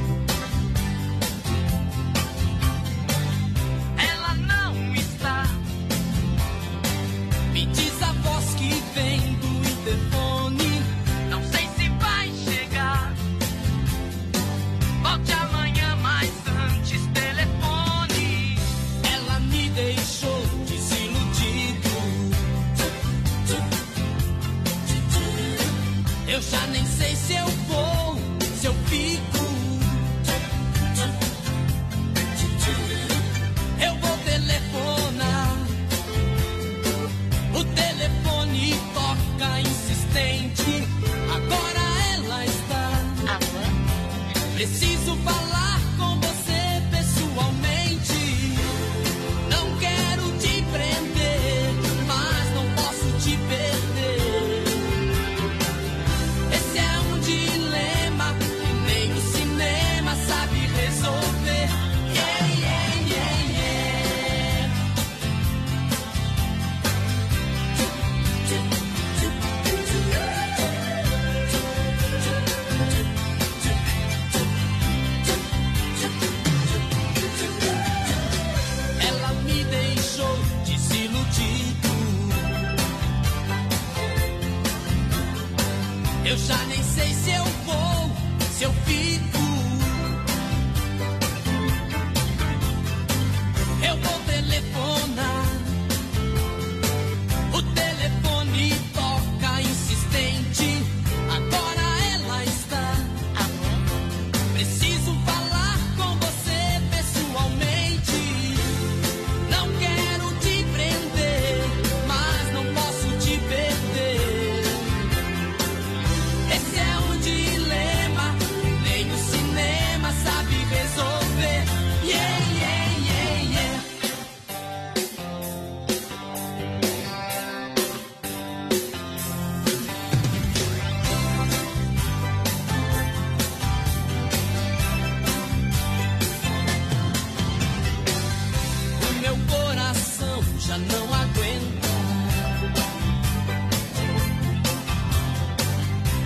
já não aguenta.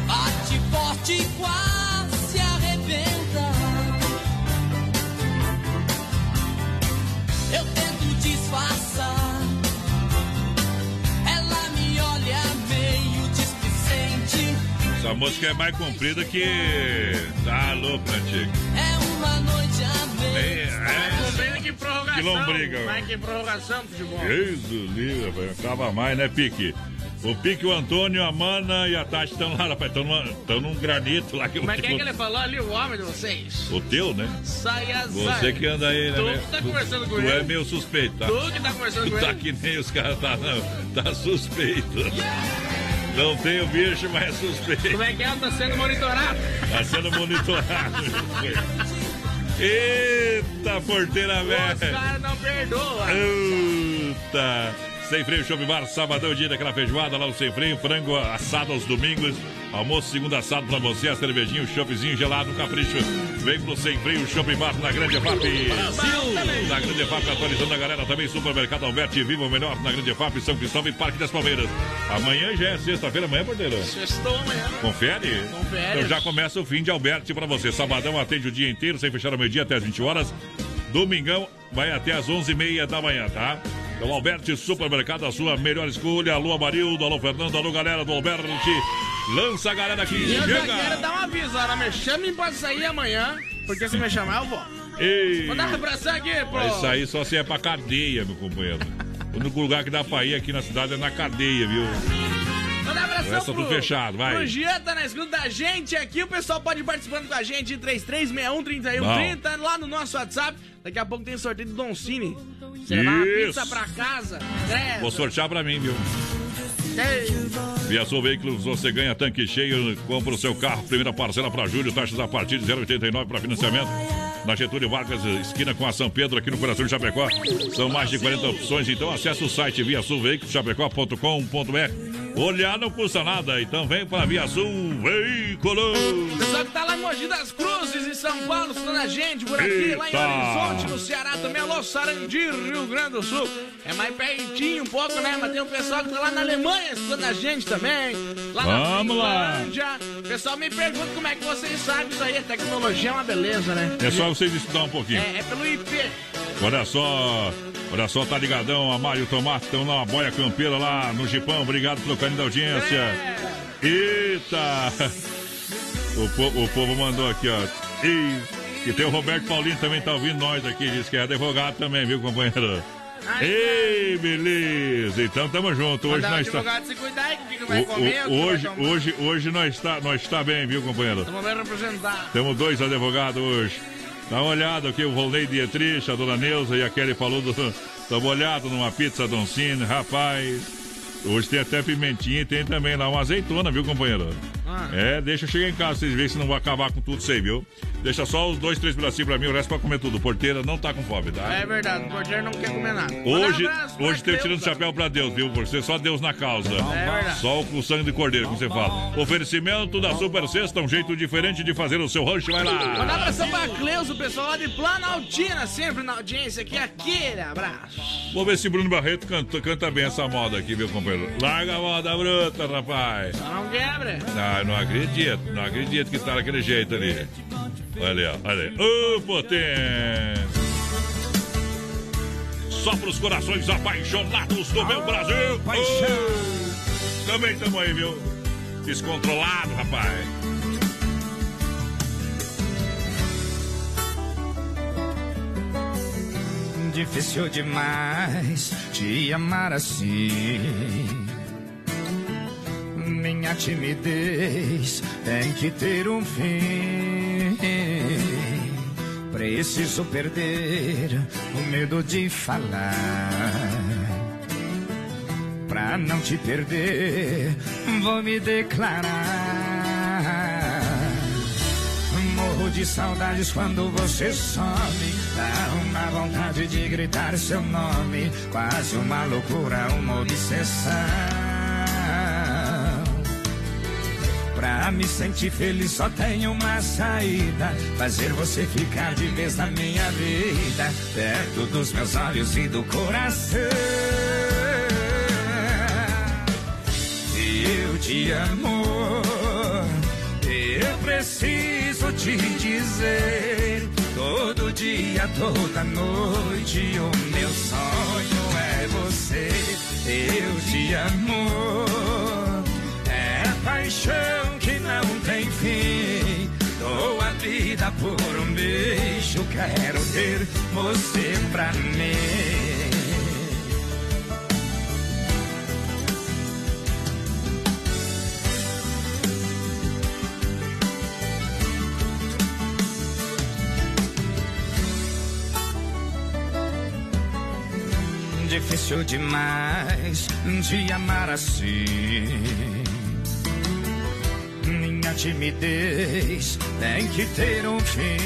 Bate forte quase arrebenta. Eu tento disfarçar. Ela me olha meio displicente. Essa música é mais comprida que. Tá louco, antigo. É uma noite a meio. É, é, é. Que lombriga. Mas que prorrogação, futebol. Jesus livre, rapaz. Acaba mais, né, Pique? O Pique, o Antônio, a Mana e a Tati estão lá, rapaz. Estão num granito lá que eu Mas quem é que ele falou ali? O homem de vocês? O teu, né? Saia, Você que anda aí, né? Tu né? que tá conversando com tu ele. é meio suspeito, tá? Tu que tá conversando Tu com tá ele. que nem os caras, tá, não. Tá suspeito. Não tem o bicho, mas é suspeito. Como é que ela tá sendo monitorado? Tá sendo monitorado. Eita, porteira Os velha. caras não perdoam. Eita! Sem freio, show bar, sabadão, dia daquela feijoada lá no Sem Freio, frango assado aos domingos, almoço segunda assado pra você, a cervejinha, o choppzinho gelado, um capricho. Vem pro Sem Freio, shopping bar na Grande FAP. Brasil! Na Grande FAP, atualizando a galera também, supermercado Alberti, viva o melhor na Grande FAP, São Cristóvão e Parque das Palmeiras. Amanhã já é sexta-feira, amanhã, porteiro. Sextou amanhã. Confere? Confere. Então já começa o fim de Alberti pra você. Sabadão atende o dia inteiro, sem fechar ao meio-dia até as 20 horas. Domingão vai até as 11h30 da manhã, tá? Então, Alberti Supermercado, a sua melhor escolha. Alô, Amarildo, alô, Fernando, alô, galera do Alberti. Lança a galera aqui, E eu já quero chega! dar um aviso, Ana. Me chame pra sair amanhã, porque se me chamar eu vou. Ei! Mandar um abração aqui, pô. Isso aí só se é pra cadeia, meu companheiro. O único lugar que dá pra ir aqui na cidade é na cadeia, viu? Mandar um abração Essa tudo fechado, vai. Pro Jean, tá na escuta da gente aqui. O pessoal pode ir participando com a gente. 3361-3130 lá no nosso WhatsApp. Daqui a pouco tem sorteio do Don Cine. Levar pizza pra casa. É. Vou sortear pra mim, viu? Ei. Via Sul Veículos, você ganha tanque cheio, compra o seu carro, primeira parcela para julho, taxas a partir de 0,89 para financiamento. Na Getúlio Vargas, esquina com a São Pedro, aqui no coração de Chapecó. São mais de 40 opções, então acesse o site via sulveiculoschapecó.com.br. Olhar não custa nada, então vem para Via Sul Veículos. Pessoal que tá lá em Mogi das Cruzes, em São Paulo, escutando a gente por aqui, lá em Eita. Horizonte, no Ceará também. Alô, Sarandi, Rio Grande do Sul. É mais pertinho um pouco, né? Mas tem um pessoal que tá lá na Alemanha escutando a gente também. Lá Vamos na lá. Pessoal me pergunta como é que vocês sabem isso aí. A tecnologia é uma beleza, né? É só vocês estudar um pouquinho. É, é pelo IP. Olha só, olha só, tá ligadão, a Mário Tomate, estão na boia campeira lá no Gipão. Obrigado pelo carinho da audiência. Eita! O, po- o povo mandou aqui, ó. E, e tem o Roberto Paulinho também tá ouvindo nós aqui, diz que é advogado também, viu, companheiro? Ei, beleza! Então tamo junto. Hoje nós tá. o o- vai hoje, hoje, hoje nós está nós está bem, viu, companheiro? Estamos bem representados. Temos dois advogados hoje. Dá uma olhada aqui, o Volney Dietrich, a dona Neuza e a Kelly falou do. Dá uma olhada numa pizza Don Cine, rapaz. Hoje tem até pimentinha e tem também lá uma azeitona, viu, companheiro? Ah. É, deixa eu chegar em casa, vocês verem se não vou acabar com tudo isso aí, viu? Deixa só os dois, três pedacinhos pra mim, o resto pra comer tudo. Porteira não tá com fome, tá? É verdade, o porteiro não quer comer nada. Hoje, um abraço hoje tem tirando o chapéu pra Deus, viu? Por ser só Deus na causa. É verdade. Só o com sangue de cordeiro, como você fala. Oferecimento da Super Sexta, um jeito diferente de fazer o seu rancho. Vai Mandar lá. abração pra Cleusa, o pessoal lá de Planaltina, sempre na audiência aqui. Aquele abraço. Vamos ver se Bruno Barreto canta, canta bem essa moda aqui, meu companheiro. Larga a moda bruta, rapaz. Não quebra. Ah, não acredito, não acredito que tá daquele jeito ali. Olha ali, ó, olha ali. Ô, potência! Só pros corações apaixonados do meu Brasil. Ô, Também estamos aí, viu? Descontrolado, rapaz. Difícil demais te amar assim. Minha timidez tem que ter um fim. Preciso perder o medo de falar. Pra não te perder, vou me declarar. De saudades quando você some. Dá uma vontade de gritar seu nome. Quase uma loucura, uma obsessão. Pra me sentir feliz só tem uma saída: fazer você ficar de vez na minha vida, perto dos meus olhos e do coração. Eu te amo, eu preciso preciso te dizer. Todo dia, toda noite, o meu sonho é você. Eu te amo. É a paixão que não tem fim. Dou a vida por um beijo, quero ter você pra mim. Difícil demais de amar assim. Minha timidez tem que ter um fim.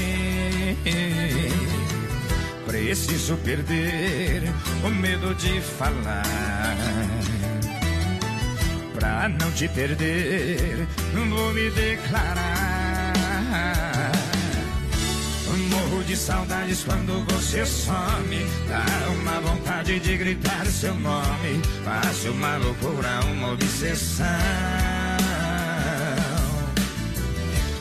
Preciso perder o medo de falar. Pra não te perder, vou me declarar. De saudades quando você some. Dá uma vontade de gritar seu nome. Faço uma loucura, uma obsessão.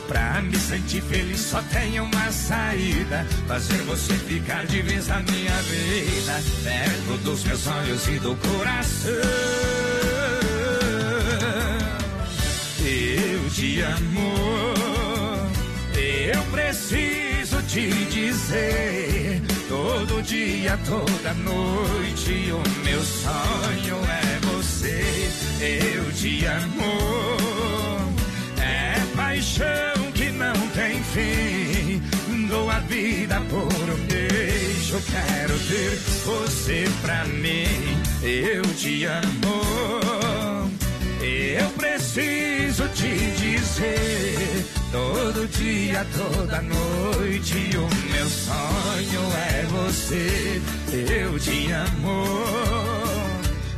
Pra me sentir feliz só tem uma saída. Fazer você ficar de vez na minha vida. Perto dos meus olhos e do coração. Eu te amo. Eu preciso te dizer. Todo dia, toda noite. O meu sonho é você. Eu te amo. É paixão que não tem fim. Dou a vida por um beijo. Quero ter você pra mim. Eu te amo. Eu preciso te dizer. Todo dia, toda noite. O meu sonho é você. Eu te amo.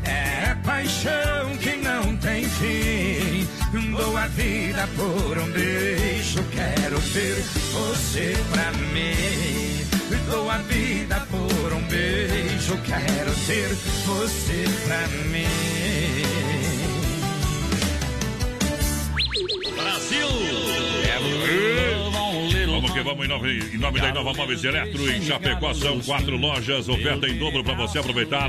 É paixão que não tem fim. Dou a vida por um beijo. Quero ter você pra mim. Dou a vida por um beijo. Quero ter você pra mim. Brasil! Vamos que vamos em nome, em nome da Inova Móveis Eletro em Chapecó. São quatro lojas, oferta em dobro para você aproveitar.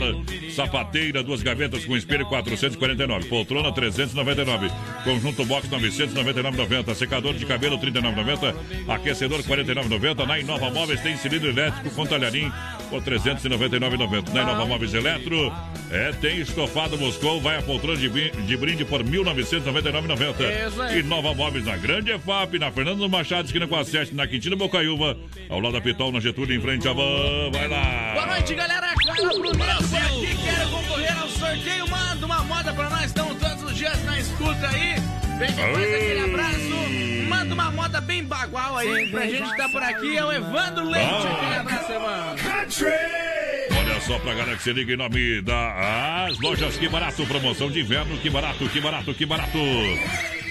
Sapateira, duas gavetas com espelho 449, poltrona 399, conjunto box 999,90, secador de cabelo 39,90, aquecedor 49,90. Na Inova Móveis tem cilindro elétrico com talharim por 399,90. Na Inova Móveis Eletro é tem estofado Moscou, vai a poltrona de, de brinde por 1999,90. Isso aí. E Nova Móveis na Grande EFAP, na Fernando Machado, esquina com a 7, na Quintina Bocaiúva, ao lado da Pitol, na Getúlio, em frente à van. Vai lá! Boa noite, galera. Carla Brunel por aqui. Quero concorrer ao sorteio. Manda uma moda pra nós. Estamos todos os dias na escuta aí. Vem depois aquele abraço. Manda uma moda bem bagual aí pra gente tá por aqui. É o Evandro Leite. Aquele abraço, Evandro. Olha só pra galera que se liga em nome das lojas Que Barato, promoção de inverno, que barato, que barato, que barato.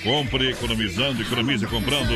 Compre economizando, economize comprando.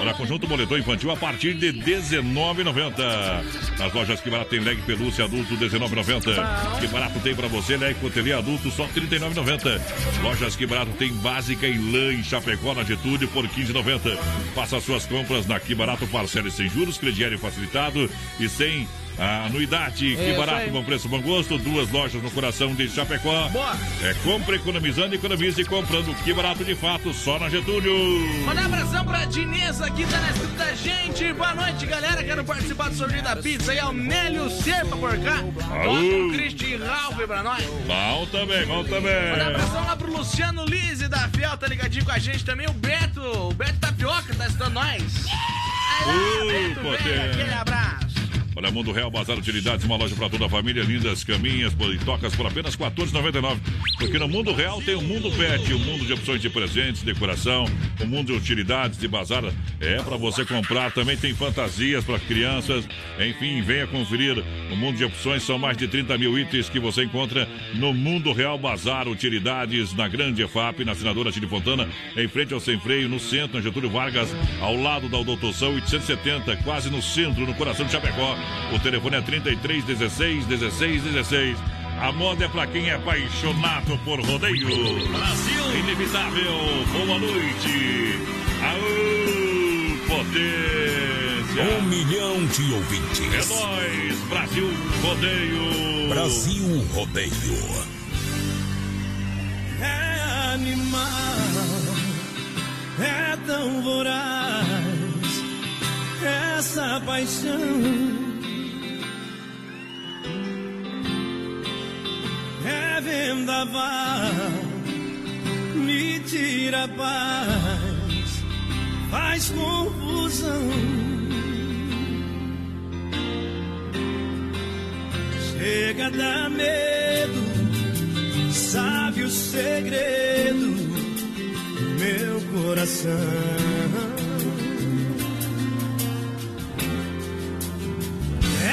Olha, conjunto moletom infantil a partir de R$19,90. Nas lojas Que Barato tem leg pelúcia adulto R$19,90. Que Barato tem pra você leg cotelê adulto só R$39,90. Lojas Que Barato tem básica em lã em Chapecó na Getúlio por R$15,90. Faça suas compras na Que Barato, parcele sem juros, crediário facilitado e sem a anuidade, que Isso barato, bom preço, bom gosto. Duas lojas no coração de Chapecó. Boa. É compra economizando, economize comprando. Que barato de fato, só na Getúlio. Manda um abração pra Dinesa que tá na escuta da gente. Boa noite, galera. Quero participar do sorteio da pizza aí. Almélio Serpa por cá. Bota o Cristi Ralph pra nós. Bom também, bom Manda um também. abração lá pro Luciano Lise da Fiel, tá ligadinho com a gente também. O Beto, o Beto Tapioca tá estando nós. Uh, Beto, potência. aquele abraço. Olha, Mundo Real, Bazar Utilidades, uma loja para toda a família, lindas caminhas e tocas por apenas R$ 14,99. Porque no Mundo Real tem o Mundo Pet, o mundo de opções de presentes, decoração, o mundo de utilidades de bazar é para você comprar. Também tem fantasias para crianças. Enfim, venha conferir. O mundo de opções são mais de 30 mil itens que você encontra no Mundo Real Bazar Utilidades, na Grande EFAP, na Senadora Chile Fontana, em frente ao Sem Freio, no centro, na Getúlio Vargas, ao lado da Odotoção 870, quase no centro, no coração de Chapecó. O telefone é 33 16 16 16. A moda é pra quem é apaixonado por rodeio. Brasil! Inevitável, boa noite. Aô, potência! Um milhão de ouvintes. É nóis, Brasil Rodeio! Brasil Rodeio. É animal, é tão voraz, essa paixão é vendaval, me tira a paz, faz confusão. Chega a dar medo, sabe o segredo do meu coração.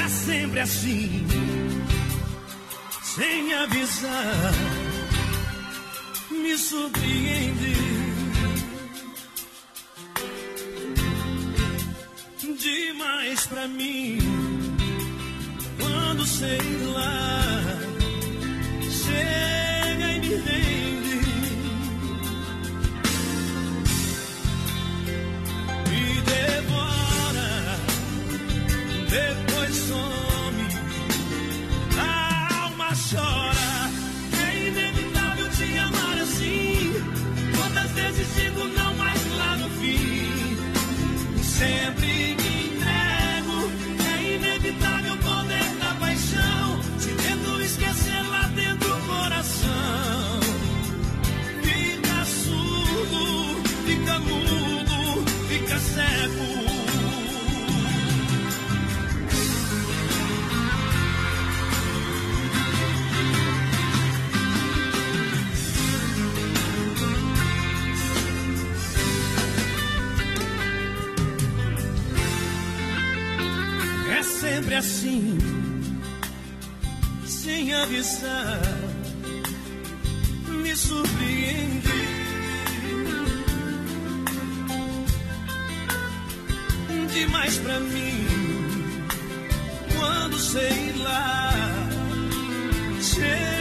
É sempre assim, sem avisar, me surpreende. Demais pra mim, quando sei lá, chega e me rende. Digo não, mas lá no fim, sempre sempre assim, sem avisar, me surpreende. Demais pra mim, quando sei lá, chega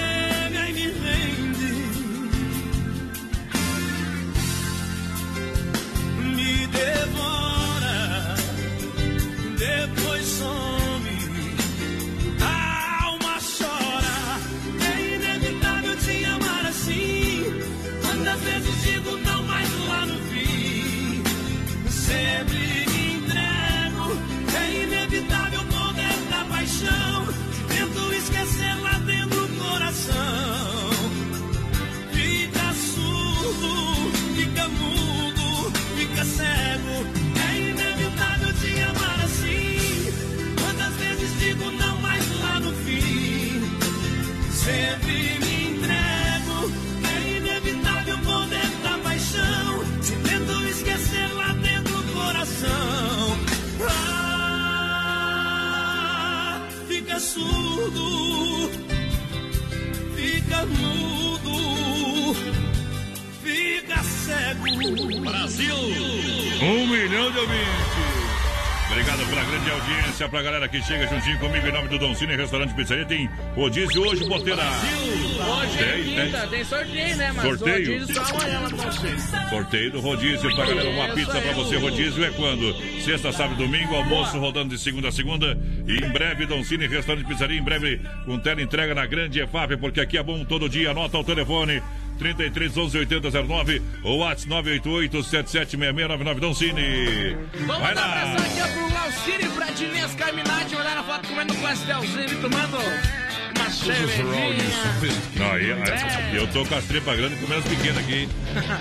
Brasil! Um milhão de ouvintes. Obrigado pela grande audiência, pra galera que chega juntinho comigo em nome do Don Cine Restaurante Pizzaria. Tem rodízio hoje, porteira. Hoje é Tem, quinta, tem. tem sorteio, né? Mas Sorteio? rodízio só amanhã pra. Sorteio do rodízio pra galera. Uma Isso pizza pra aí. você. Rodízio é quando? Sexta, sábado domingo. Almoço rodando de segunda a segunda. E em breve, Don Cine Restaurante Pizzaria. Em breve, com tela entrega na grande EFAP, porque aqui é bom todo dia. Anota o telefone. 33 11 80 09 ou WhatsApp 988 776699 Don Cine. Vamos Vai mandar lá. aqui pro Laucírio, pra Dinês Carminati, mandaram a foto comendo um pastelzinho e tomando uma cervejinha. Não, aí, aí, É. eu tô com as tripas grandes comendo as pequenas aqui. hein?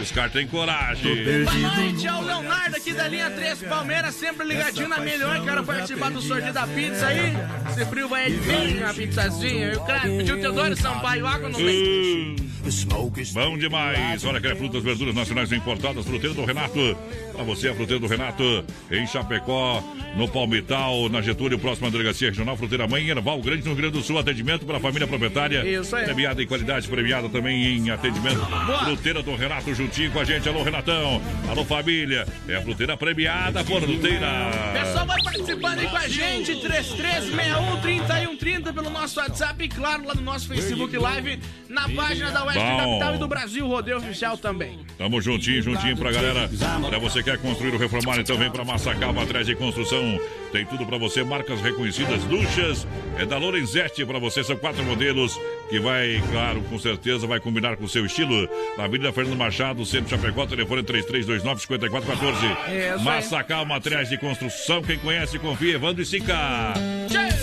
Os caras têm coragem. Boa noite, é o Leonardo aqui da linha 3 Palmeiras, sempre ligadinho na melhor. Quero participar do sorteio da pizza aí. Esse frio vai vir, uma pizzazinha. E o craque pediu Teodoro Sampaio, água no leite. Bom demais. Olha que é frutas, verduras nacionais importadas. Fruteira do Renato. Pra você, a fruteira do Renato. Em Chapecó, no Palmital, na Getúlio, próxima delegacia regional. Fruteira Mãe, Erval Grande, no Rio Grande do Sul. Atendimento para a família proprietária. Isso aí. Premiada em qualidade, premiada também em atendimento. Fruteira do Renato, juntinho com a gente. Alô, Renatão. Alô, família. É a fruteira premiada, por fruteira. Pessoal, vai participando com a gente, 3361-3130 pelo nosso WhatsApp e, claro, lá no nosso Facebook Live, na página da Oeste Bom. Capital e do Brasil Rodeio Oficial também. Tamo juntinho, juntinho pra galera. Olha, você quer construir ou reformar, então vem pra Massacal, atrás de construção. Tem tudo pra você, marcas reconhecidas, duchas. É da Lorenzetti pra você, são quatro modelos que vai, claro, com certeza vai combinar com o seu estilo. Na Avenida Fernando Machado, Centro Chapecó, telefone 3329-5414. É, Massacal Materiais de Construção, quem conhece, confia, Evandro e Sica.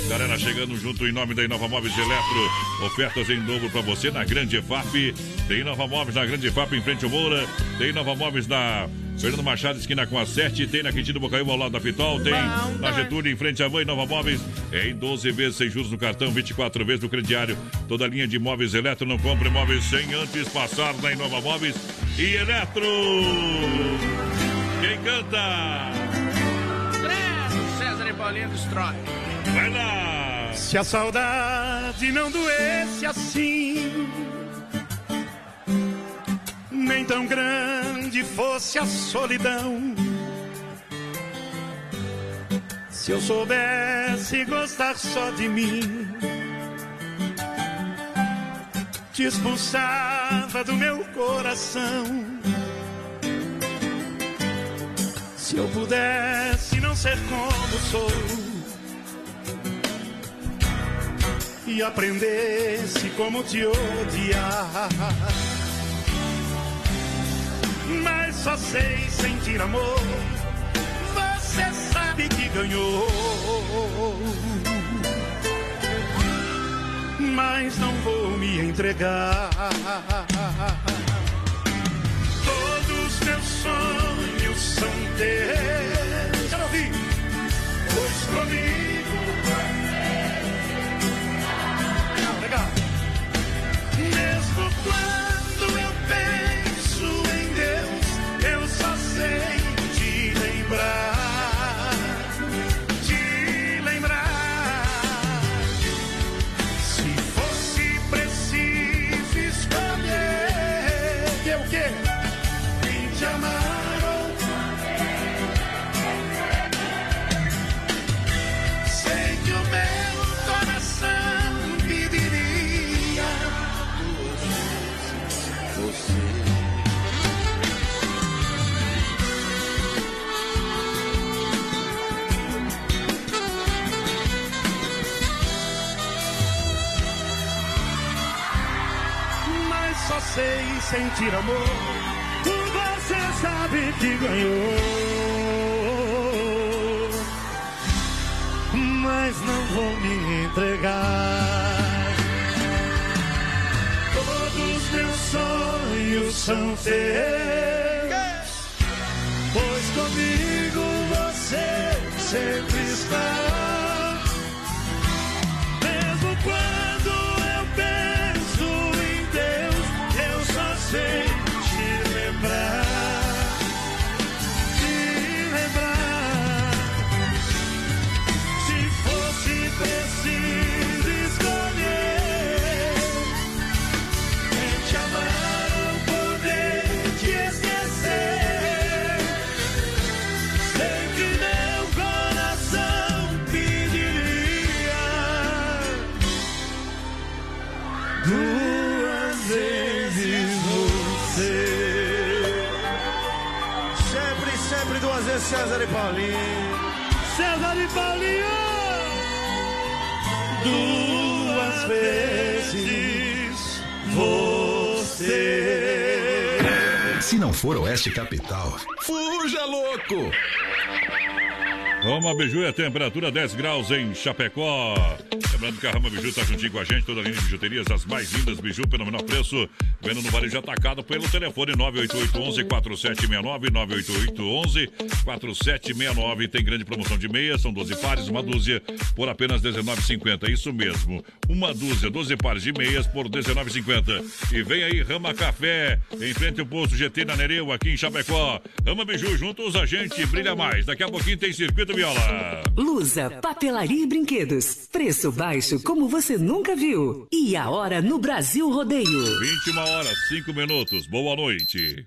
Galera chegando junto em nome da Inova Móveis Eletro. Ofertas em dobro para você na Grande EFAP. Tem Inova Móveis na Grande EFAP em frente ao Moura. Tem Inova Móveis na Fernando Machado, esquina com a 7. Tem na Quintino Bocaiúva ao lado da Pitol. Tem na Getúlio em frente à Mãe Nova Móveis. É em 12 vezes sem juros no cartão, 24 vezes no crediário. Toda linha de móveis eletro. Não compre móveis sem antes passar na Inova Móveis e Eletro. Quem canta? Credo, César e Paulinho destrói. Vai lá! Se a saudade não doesse assim, nem tão grande fosse a solidão. Se eu soubesse gostar só de mim, te expulsava do meu coração. Se eu pudesse não ser como sou e aprendesse como te odiar. Mas só sei sentir amor. Você sabe que ganhou. Mas não vou me entregar. Todos meus sonhos são teus. Quero ouvir. Pois comigo legal. Mesmo quando sentir amor. Você sabe que ganhou. mas não vou me entregar. Todos meus sonhos são teus, pois comigo você sempre está. For Oeste Capital, Fuja, louco! Rama Biju é temperatura 10 graus em Chapecó. Lembrando que a Rama Biju está juntinho com a gente, toda a linha de bijuterias, as mais lindas biju pelo menor preço. Vendo no varejo atacado pelo telefone 988-11-4769, 988-11-4769. Tem grande promoção de meias, são 12 pares, uma dúzia por apenas R$19,50. Isso mesmo, uma dúzia, 12 pares de meias por R$19,50. E vem aí Rama Café, em frente ao posto GT na Nereu, aqui em Chapecó. Rama Biju, juntos a gente brilha mais. Daqui a pouquinho tem circuito viola. Lusa, papelaria e brinquedos. Preço baixo como você nunca viu. E a hora no Brasil Rodeio. 21 horas, 5 minutos. Boa noite.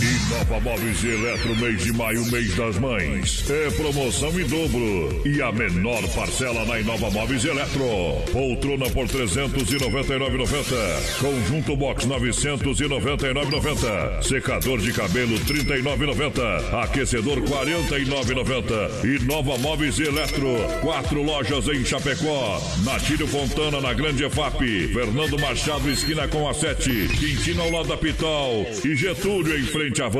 Deep Nova Móveis e Eletro, mês de maio, mês das mães. É promoção em dobro. E a menor parcela na Inova Móveis e Eletro. Poltrona por 399,90. Conjunto box 999,90. Secador de cabelo 39,90. Aquecedor 49,90. E Nova Móveis e Eletro. Quatro lojas em Chapecó. Natílio Fontana na Grande EFAP. Fernando Machado, esquina com a 7. Quintino ao lado da Pital. E Getúlio em frente à van.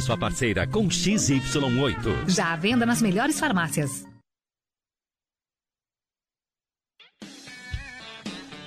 sua parceira com XY8. Já à venda nas melhores farmácias.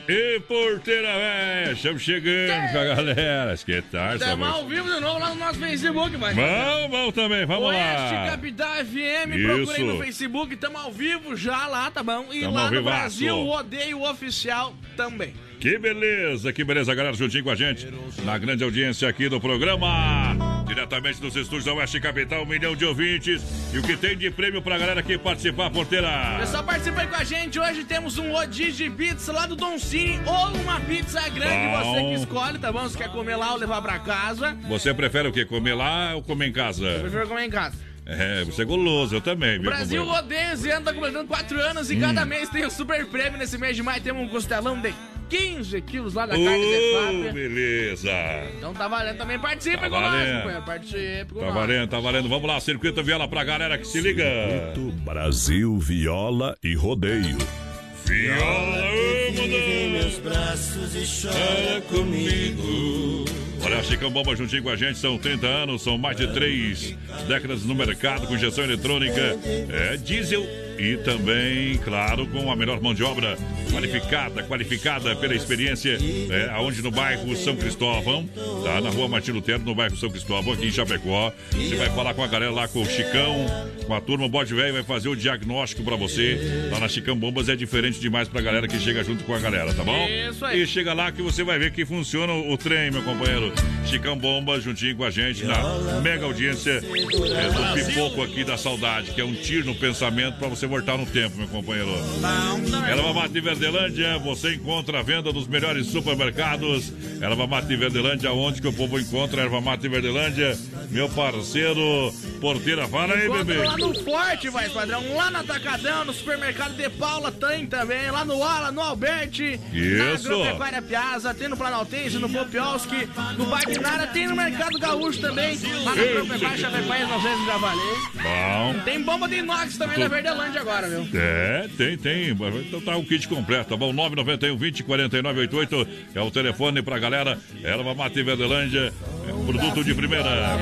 E porteira velha, estamos chegando com a galera. Que tal, Estamos ao vivo de novo lá no nosso Facebook, vai. Vamos, vamos também, vamos Oeste lá. Capital FM, Isso. procurei no Facebook, estamos ao vivo já lá, tá bom? E Tamo lá no. Brasil, o Odeio Oficial também. Que beleza, que beleza, galera, juntinho com a gente, na grande audiência aqui do programa, diretamente dos estúdios da Oeste Capital, um milhão de ouvintes, e o que tem de prêmio pra galera aqui participar, porteira? Pessoal, participa aí com a gente. Hoje temos um rodízio de pizza lá do Don Cine ou uma pizza grande, Bom. você que escolhe, tá bom? Se quer comer lá ou levar pra casa. Você prefere o quê, comer lá ou comer em casa? Eu prefiro comer em casa. É, você é goloso, eu também, O? Brasil rodeia esse ano, tá completando 4 anos e Hum. cada mês tem um super prêmio. Nesse mês de maio temos um costelão de 15 quilos lá da carne de Fábio. beleza. Então tá valendo também. Participe Tá com nós, valendo. companheiro. Participe com Tá nós. valendo, tá valendo. Vamos lá, circuito viola pra galera que se liga. Brasil, viola e rodeio. Viola, Vive meus braços e chora comigo. Olha, Chicão Bomba juntinho com a gente, são 30 anos, são mais de três décadas no mercado com injeção eletrônica, é diesel e também, claro, com a melhor mão de obra qualificada, qualificada pela experiência, é, aonde no bairro São Cristóvão, tá? Na rua Martin Lutero, no bairro São Cristóvão, aqui em Chapecó. Você vai falar com a galera lá, com o Chicão, com a turma, bode velho vai fazer o diagnóstico pra você. Lá na Chicão Bombas é diferente demais pra galera que chega junto com a galera, tá bom? Isso aí. E chega lá que você vai ver que funciona o trem, meu companheiro. Chicão Bomba juntinho com a gente na mega audiência é, do Pipoco aqui da Saudade, que é um tiro no pensamento pra você voltar no tempo, meu companheiro. Erva Mate de Verdelândia, você encontra a venda dos melhores supermercados. Erva Mate de Verdelândia, onde que o povo encontra Erva Mate de Verdelândia? Meu parceiro, porteira, fala aí, Encontra bebê. lá no Forte, vai, padrão. Lá no Atacadão, no supermercado de Paula tem também. Lá no Ala, no Alberti. Na Isso. Agropecuária Piazza, tem no Planaltense, no Popioski, no Bairro Nara, tem no Mercado Gaúcho também. Lá na Agropecuária Chapecoense, não sei se já falei. Bom. Tem bomba de inox também na Verdelândia agora, viu? É, tem, tem. Então tá o kit completo, tá bom? 991 20 49 88 é o telefone pra galera. Erva Mate Verdelândia, é produto de primeira.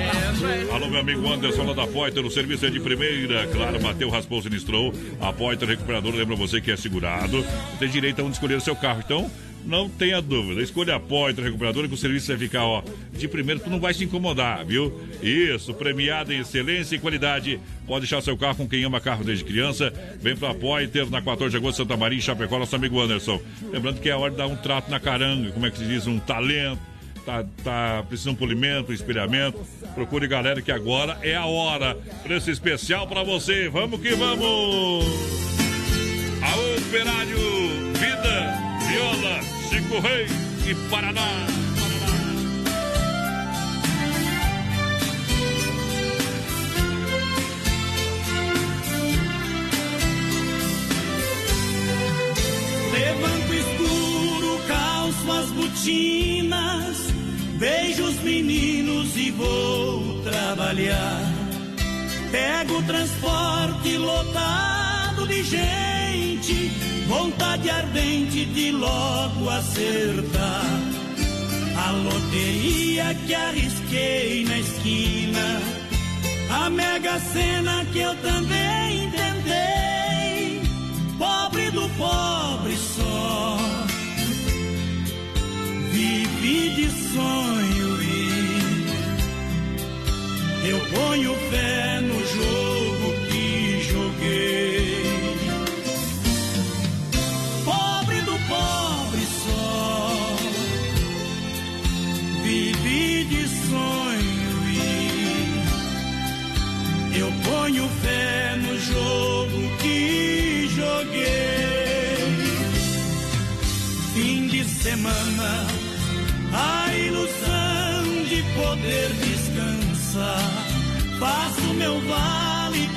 Alô, meu amigo Anderson lá da Poiter, o serviço é de primeira. Claro, bateu, raspou, sinistrou. A Poiter Recuperador lembra você que é segurado. Tem direito a onde escolher o seu carro. Então, não tenha dúvida. Escolha a Poiter Recuperadora que o serviço vai ficar, ó, de primeiro, tu não vai se incomodar, viu? Isso, premiado em excelência e qualidade. Pode deixar seu carro com quem ama carro desde criança. Vem pra Poiter, na 14 de agosto, Santa Maria, em Chapecó, nosso amigo Anderson. Lembrando que é hora de dar um trato na caranga, como é que se diz, um talento. tá, tá precisando de polimento, espelhamento, procure galera que agora é a hora. Preço especial pra você. Vamos que vamos! Aô, Operário, Vida, Viola, Chico Rei e Paraná. Levanto escuro, calço as botinas, beijo os meninos e vou trabalhar. Pego o transporte lotado de gente, vontade ardente de logo acertar. A loteria que arrisquei na esquina, a mega cena que eu também tentei pobre do pobre só. Vivi de sonho e eu ponho fé descansar. Faço meu vale,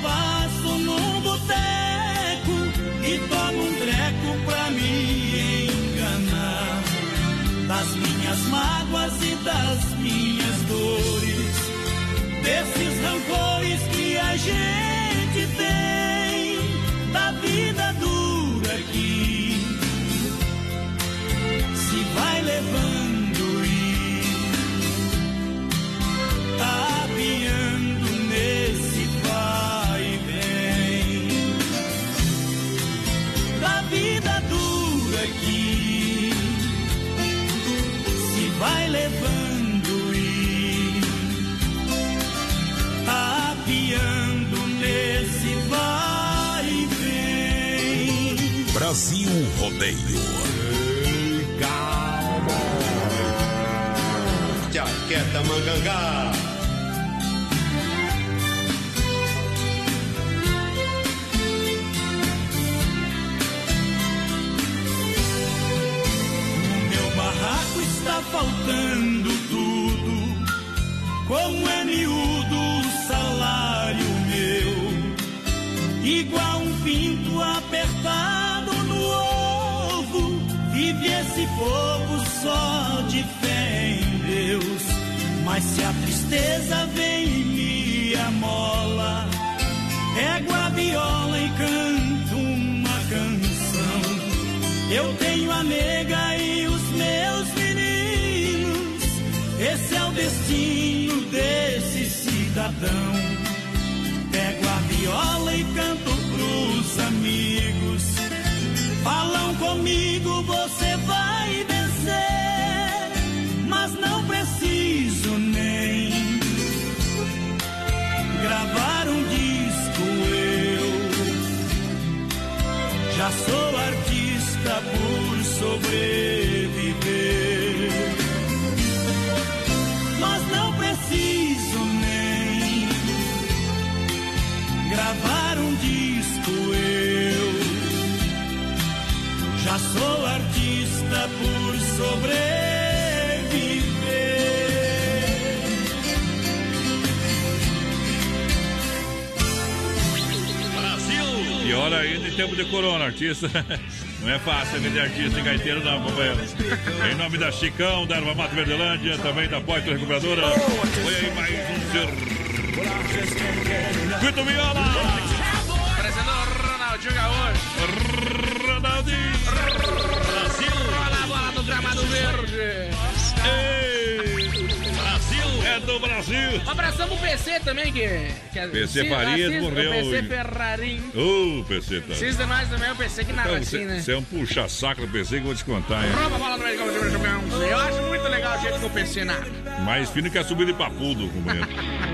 Brasil Rodeio. Jaqueta mangangá. Meu barraco está faltando esse povo só de fé em Deus. Mas se a tristeza vem e me amola, pego a viola e canto uma canção. Eu tenho a nega e os meus meninos. Esse é o destino desse cidadão. Tempo de corona, artista. *laughs* Não é fácil vender artista em gaiteiro, não, companheiro. Em nome da Chicão, da Erva Mato Verdelândia, também da Poitra Recuperadora. Foi aí mais um circuito viola! Parecendo o Ronaldinho Gaúcho. Ronaldinho! Brasil! A bola do gramado verde. Brasil! É Brasil! Um abração pro PC também, que... que PC se- Farias assiste- morreu O PC. Ferrarim. Ô, PC, tá? Precisa de nós também, o PC que narra Então, assim, né? Você é um puxa-saco do PC que eu vou te contar, hein? Rouba a bola do campeão. Eu acho muito legal o jeito que o PC narra. Mais fino que a subida de papudo, companheiro. *laughs*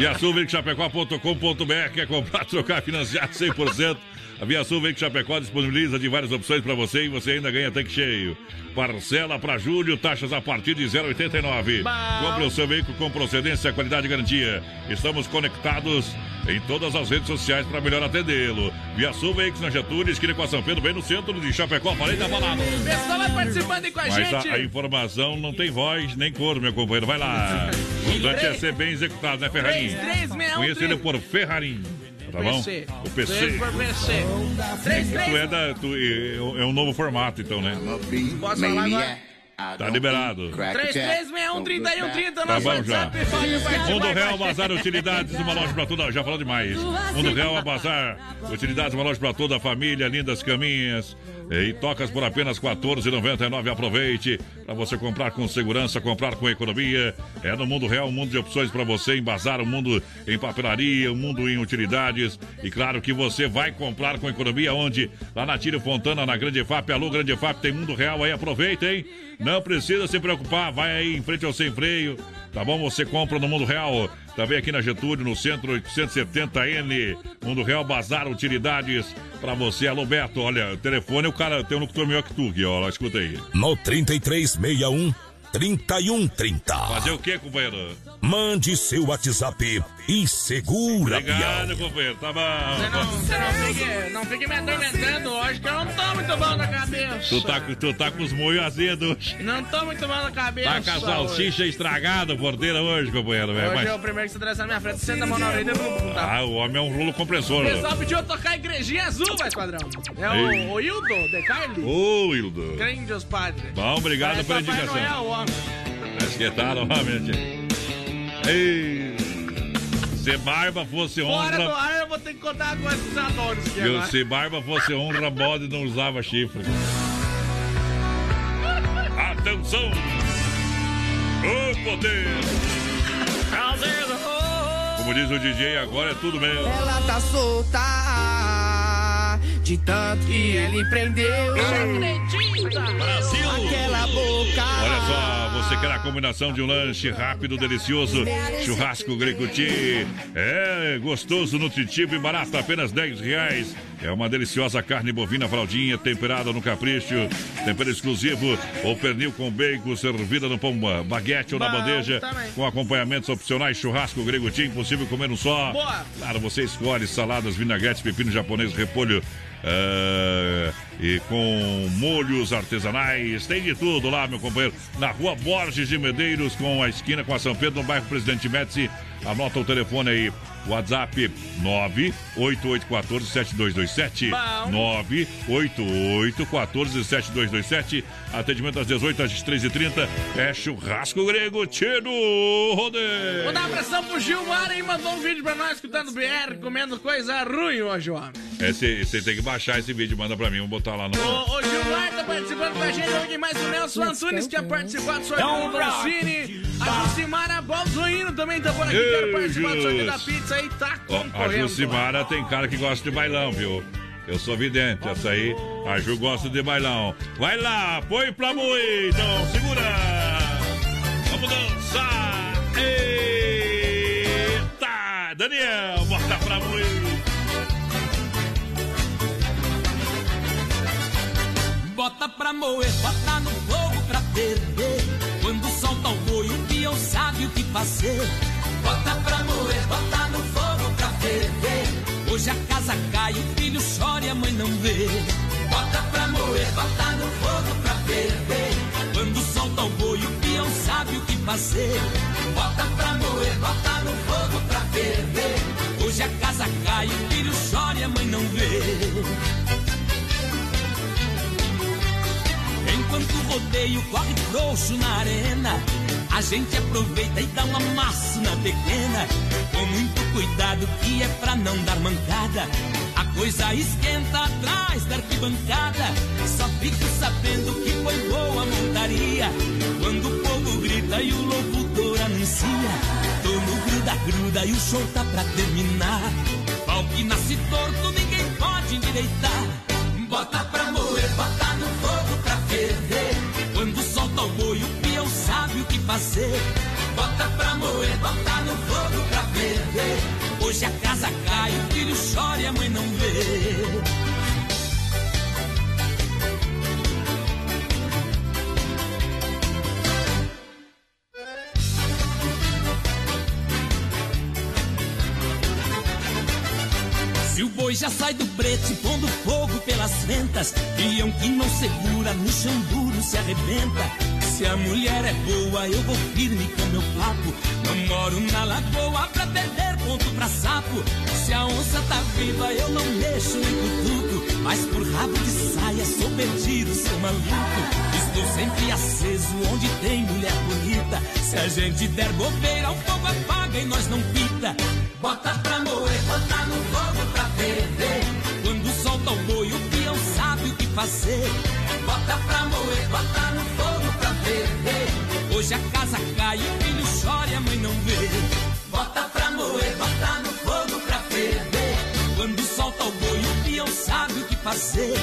E a Chapecó.com.br quer comprar, trocar, financiar 100%. A Via Sul Veículos Chapecó disponibiliza de várias opções para você e você ainda ganha tanque cheio. Parcela para julho, taxas a partir de 0,89. Compre o seu veículo com procedência, qualidade e garantia. Estamos conectados em todas as redes sociais para melhor atendê-lo. Via Sul Veículos na Getúlio, esquina com a São Pedro, bem no centro de Chapecó, falei da balada. O pessoal vai participando aí com a Mas gente. a, a informação não tem voz nem cor, meu companheiro. Vai lá. O importante é ser bem executado, né, Ferrarim? 3361 Conheça ele por Ferrarim. Tá bom? PC. O PC. Por PC. Três, Tu três. é, da, tu, é, é um novo formato, então, né? Posso falar agora? Tá liberado. 3361-3130, Tá nosso bom já. WhatsApp. Mundo Real. Bazar Utilidades, uma loja pra toda. Já falou demais. Mundo Real Bazar Utilidades, uma loja pra toda a família, lindas caminhas. E tocas por apenas R$ 14,99. Aproveite para você comprar com segurança, comprar com economia. É no Mundo Real, um mundo de opções para você embasar, um mundo em papelaria, um mundo em utilidades. E claro que você vai comprar com economia onde? Lá na Tírio Fontana, na Grande FAP. Alô, Grande FAP, tem Mundo Real aí, aproveita, hein? Não precisa se preocupar, vai aí em frente ao sem freio. Tá bom? Você compra no Mundo Real. Também aqui na Getúlio, no centro 870N. Mundo Real Bazar Utilidades. Pra você, alô Beto. Olha, o telefone, o cara tem um locutor melhor que tu aqui, ó. Escuta aí. No 3361 3130. Fazer o quê, companheiro? Mande seu WhatsApp e segura, Obrigado, Bial. companheiro. Tá Você bom. não, você não fique, não fique me atormentando hoje, que eu não tô muito bom na cabeça. Tu tá, com- tu tá com os moios azedos. Não tô muito bom na cabeça. Tá com a salsicha estragada, porteira hoje, companheiro. velho. Hoje Mas- é o primeiro que se atravessa na minha frente, senta a mão na orelha e tá. Ah, o homem é um rolo compressor. O pessoal pediu eu tocar Igrejinha Azul, vai, quadrão. É Ei. o, o Hildo, de Carli. Ô, Hildo. Grande os padres. Bom, obrigado Parece pela indicação. Noel, homem. Mas que tal, homem? Ei, se barba fosse Fora do honra. ar eu vou ter que contar com esses adores aqui agora. Se barba fosse honra, bode não usava chifre. Atenção! O poder! Como diz o DJ, agora é tudo meu. Ela tá solta de tanto que ele prendeu. Brasil! Aquela boca. Olha só, você quer a combinação de um lanche rápido, delicioso, churrasco Grecuti. É gostoso, nutritivo e barato, apenas 10 reais. É uma deliciosa carne bovina fraldinha, temperada no capricho, tempero exclusivo, ou pernil com bacon, servida no pão baguete ou na bandeja, com acompanhamentos opcionais, churrasco Greguti, impossível comer um só. Claro, você escolhe saladas, vinagretes, pepino japonês, repolho, ah, e com molhos artesanais, tem de tudo lá, meu companheiro. Na rua Borges de Medeiros, com a esquina com a São Pedro, no bairro Presidente Médici. Anota o telefone aí, WhatsApp 988147227. 988147227. Atendimento às 18 às 3h30. É churrasco grego, tiro, rodeio. Vou dar abração pro Gilmar aí, mandou um vídeo pra nós escutando BR, comendo coisa ruim hoje, homem. Você tem que baixar esse vídeo, manda pra mim, vou botar lá no. O, o Gilmar tá participando com a gente hoje, mais o Nelson Antunes tinha participado do sorteio do Roncini. A Jucimara Balzuíno também tá por aqui, Ei, quero participar do sorteio da pizza aí, tá Ó, a concorrendo. Jucimara tem cara que gosta de bailão, viu? Eu sou vidente, essa aí. A Ju gosta de bailão. Vai lá, põe pra moer, então, segura! Vamos dançar! Eita! Daniel, Bota pra moer, bota no fogo pra ferver. Quando solta o boi, o peão sabe o que fazer. Bota pra moer, bota no fogo pra ferver. Hoje a casa cai, o filho chora e a mãe não vê. Bota pra moer, bota no fogo pra ferver. Quando solta o boi, o peão sabe o que fazer. Bota pra moer, bota no fogo pra ferver. Hoje a casa cai, o filho chora e a mãe não vê. Enquanto o rodeio corre frouxo na arena, a gente aproveita e dá uma máxima pequena. Com muito cuidado que é pra não dar mancada. A coisa esquenta atrás da arquibancada. Só fico sabendo que foi boa a montaria. Quando o povo grita e o locutor anuncia. Tô no gruda, gruda e o show tá pra terminar. Pau que nasce torto, ninguém pode endireitar. Bota pra moer, bota Quando solta o boi, o peão sabe o que fazer. Bota pra moer, bota no fogo pra ferver. Hoje a casa cai, o filho chora e a mãe não vê. E o boi já sai do brete, pondo fogo pelas ventas. Peão que não segura, no chão duro se arrebenta. Se a mulher é boa, eu vou firme com meu papo. Não moro na lagoa pra perder ponto pra sapo. Se a onça tá viva, eu não mexo nem cutuco. Mas por rabo de saia, sou perdido, sou maluco. Estou sempre aceso onde tem mulher bonita. Se a gente der bobeira, o fogo apaga e nós não pita. Bota pra moer, bota no fogo pra ferver. Quando solta o boi, o peão sabe o que fazer. Bota pra moer, bota no fogo pra ferver. Hoje a casa cai, o filho chora e a mãe não vê. Bota pra moer, bota no fogo pra ferver. Quando solta o boi, o peão sabe o que fazer.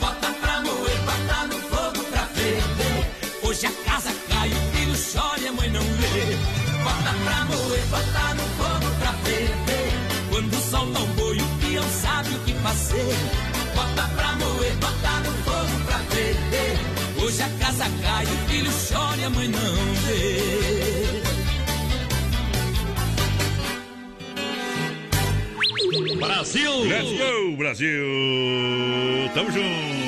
Bota pra moer, bota no fogo pra ferver. Hoje a casa cai, o filho chora e a mãe não vê. Bota pra moer, bota no solta o boi, o peão sabe o que fazer. Bota pra moer, bota no fogo pra ferver. Hoje a casa cai, o filho chora e a mãe não vê. Brasil! Let's go, Brasil! Tamo junto!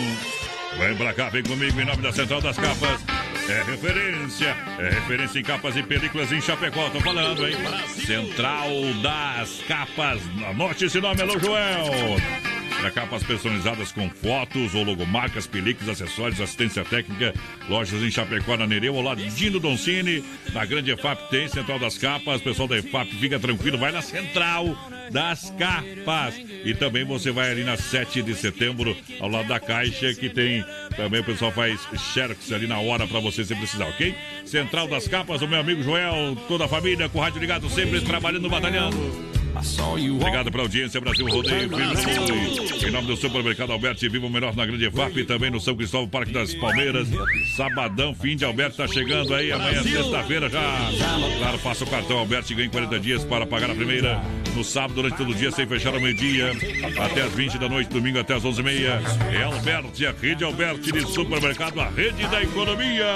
Vem pra cá, vem comigo em nome da Central das Capas. É referência, é referência em capas e películas em Chapecó, tô falando, hein? Central das Capas. Anote esse nome, alô Joel! Para capas personalizadas com fotos ou logomarcas, películas, acessórios, assistência técnica, lojas em Chapecó, na Nereu, ao lado de Dino Doncini, na grande EFAP tem Central das Capas, pessoal da EFAP fica tranquilo, vai na Central das Capas. E também você vai ali na 7 de setembro, ao lado da Caixa, que tem também o pessoal faz xerox ali na hora para você se precisar, ok? Central das Capas, o meu amigo Joel, toda a família com o rádio ligado, sempre trabalhando, batalhando. Obrigado pela audiência, Brasil Rodeio, Em nome do supermercado Alberti, viva o melhor na Grande FAP, também no São Cristóvão, Parque das Palmeiras. Sabadão, fim de Alberti, tá chegando aí, amanhã, sexta-feira já. Claro, faça o cartão Alberti e ganhe 40 dias para pagar a primeira. No sábado, durante todo o dia, sem fechar ao meio-dia. Até as 20 da noite, domingo até as 11h30. É Alberti, a rede Alberti de supermercado, a rede da economia.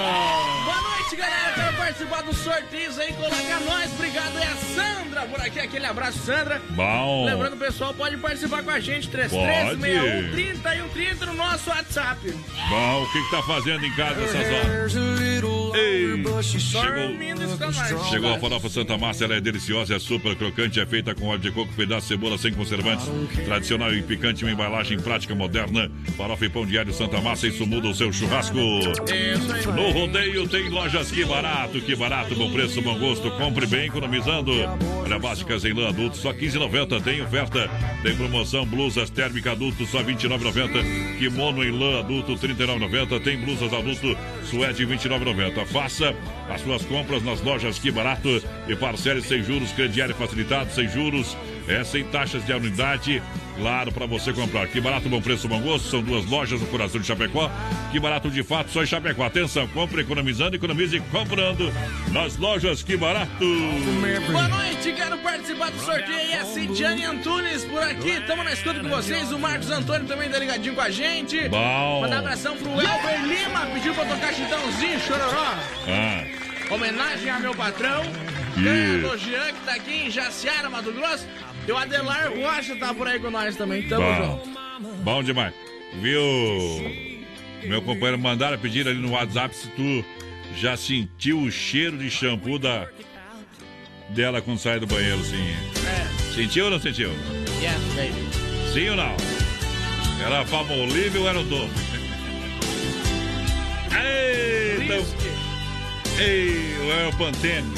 Boa noite, galera. Participar dos sorteios aí, coloca nós. Obrigado, é a Sandra por aqui. Aquele abraço, Sandra. Bom. Lembrando, pessoal, pode participar com a gente. 3361 30 e 30 no nosso WhatsApp. Bom, o que, que tá fazendo em casa essas horas? Ei, está mais. Chegou a farofa Santa Márcia, ela é deliciosa, é super crocante, é feita com óleo de coco, pedaço de cebola sem conservantes, tradicional e picante, uma embalagem prática moderna. Farofa e pão diário Santa Márcia, isso muda o seu churrasco. No rodeio tem lojas que barato, que barato, bom preço, bom gosto. Compre bem, economizando. Olha, básicas em lã adulto, só 15,90. Tem oferta, tem promoção, blusas térmica adulto, só 29,90. Kimono em lã adulto, 39,90. Tem blusas adulto, suede, 29,90. Faça as suas compras nas lojas que barato e parcele sem juros, crediário facilitado, sem juros. É sem taxas de anuidade, claro, para você comprar. Que barato, bom preço, bom gosto. São duas lojas no coração de Chapecó. Que barato de fato, só em Chapecó. Atenção, compre economizando, economize comprando nas lojas Que Barato. Boa noite, quero participar do sorteio. É a Cidiane Antunes por aqui. Estamos na escuta com vocês. O Marcos Antônio também tá ligadinho com a gente. Bom. Mandar abração pro Elber Lima. Pediu pra tocar chitãozinho, chororó. Ah, Homenagem a meu patrão. Ganhador Jean, que tá aqui em Jaciara, Mato Grosso. E o Adelar Rocha tá por aí com nós também. Tamo bom. junto. Bom demais. Viu? Meu companheiro mandaram pedir ali no WhatsApp se tu já sentiu o cheiro de shampoo da dela quando sai do banheiro, sim. Sentiu ou não sentiu? Yes, baby. Sim ou não? Era a Palmolive ou era o doce? *laughs* Ei, então... Ei, é o Pantene?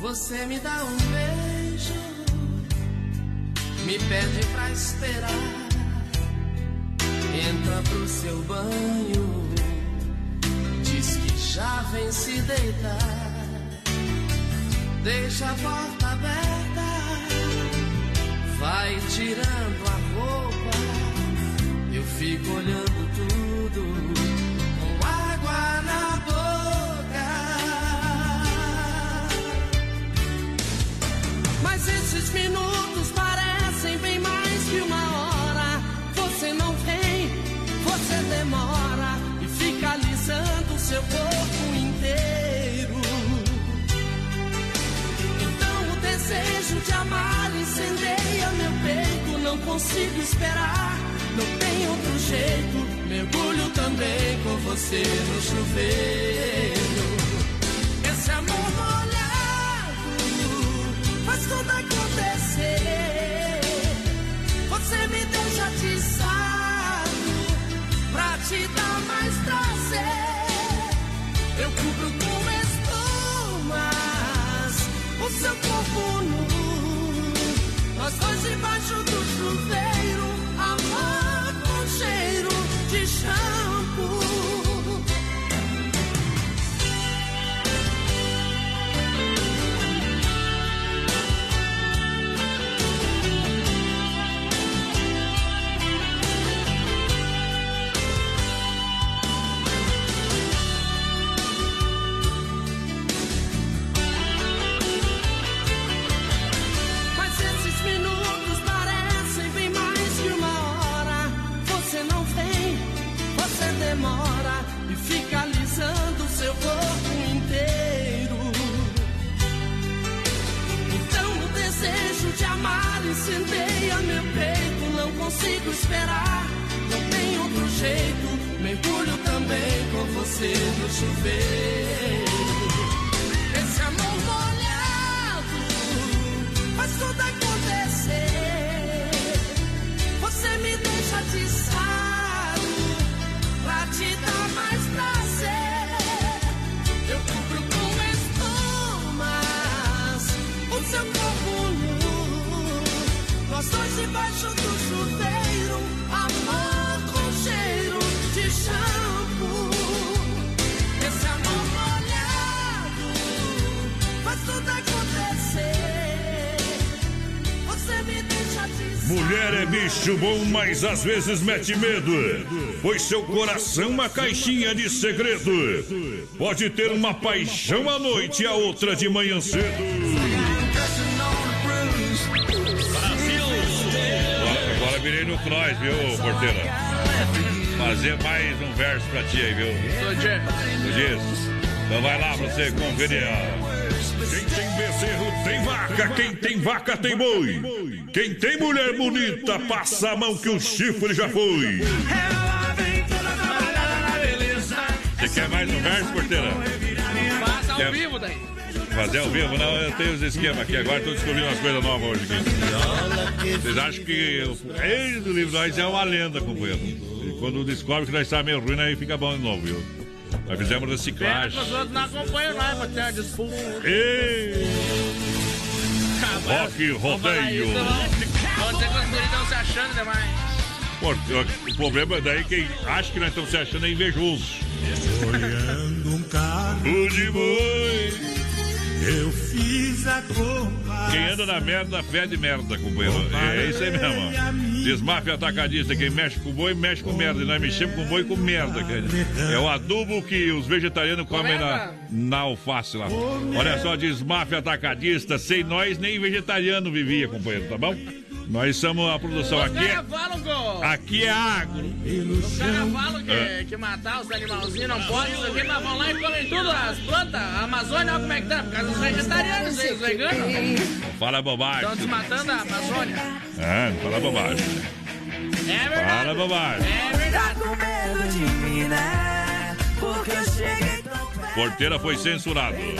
Você me dá um beijo, me pede pra esperar. Entra pro seu banho, diz que já vem se deitar. Deixa a porta aberta, vai tirando a roupa. Eu fico olhando tudo com água na boca. Mas esses minutos parecem bem mais que uma hora. Você não vem, você demora e fica alisando seu corpo inteiro. Então o desejo de amar incendeia meu peito. Não consigo esperar, não tem outro jeito. Mergulho também com você no chuveiro. Esse amor molha tudo acontecer. Você me deixa atiçado pra te dar mais prazer. Eu cubro com espumas o seu corpo nu. Nós dois debaixo Bicho bom, mas às vezes mete medo. Pois seu coração é uma caixinha de segredo. Pode ter uma paixão à noite e a outra de manhã cedo. Agora, agora virei no cross, viu, porteira? Fazer mais um verso pra ti aí, viu? Diz. Então vai lá pra você conferir. Quem tem bezerro tem vaca, quem tem vaca tem boi. Quem tem mulher bonita passa a mão que o chifre já foi. Você quer mais um verso, porteira? Passa ao vivo daí. Fazer ao vivo? Não, eu tenho os esquemas aqui. Agora estou descobrindo umas coisas novas hoje aqui. Vocês acham que o rei do livro nós é uma lenda, companheiro? E quando descobre que nós está meio ruim, aí fica bom de novo, viu? Nós fizemos reciclagem. os outros não acompanham nós pra ter uma disputa. Ei! Rock rodeio. Guris estão se achando demais. Pô, o problema é daí quem acha que nós estamos se achando é invejoso. Olhando um carro de boi. Eu fiz a compra. Quem anda na merda, fede merda, companheiro. É isso aí mesmo. Desmafia atacadista. Quem mexe com boi, mexe com merda. E nós mexemos com boi com merda. cara. É o adubo que os vegetarianos comem na, na alface lá. Olha só, desmafia atacadista. Sem nós, nem vegetariano vivia, companheiro, tá bom? Nós somos a produção Os aqui. É, caras falam que, aqui é agro. os caras falam que, É. que matar os animalzinhos não pode, isso aqui, mas vão lá e comem tudo, as plantas. A Amazônia, olha como é que tá, por causa dos vegetarianos, os veganos. Fala bobagem. Estão desmatando a Amazônia. É, fala bobagem. É verdade. Fala bobagem. É verdade. com medo de mim, né? Porque eu cheguei tão Porteira foi censurado. *laughs*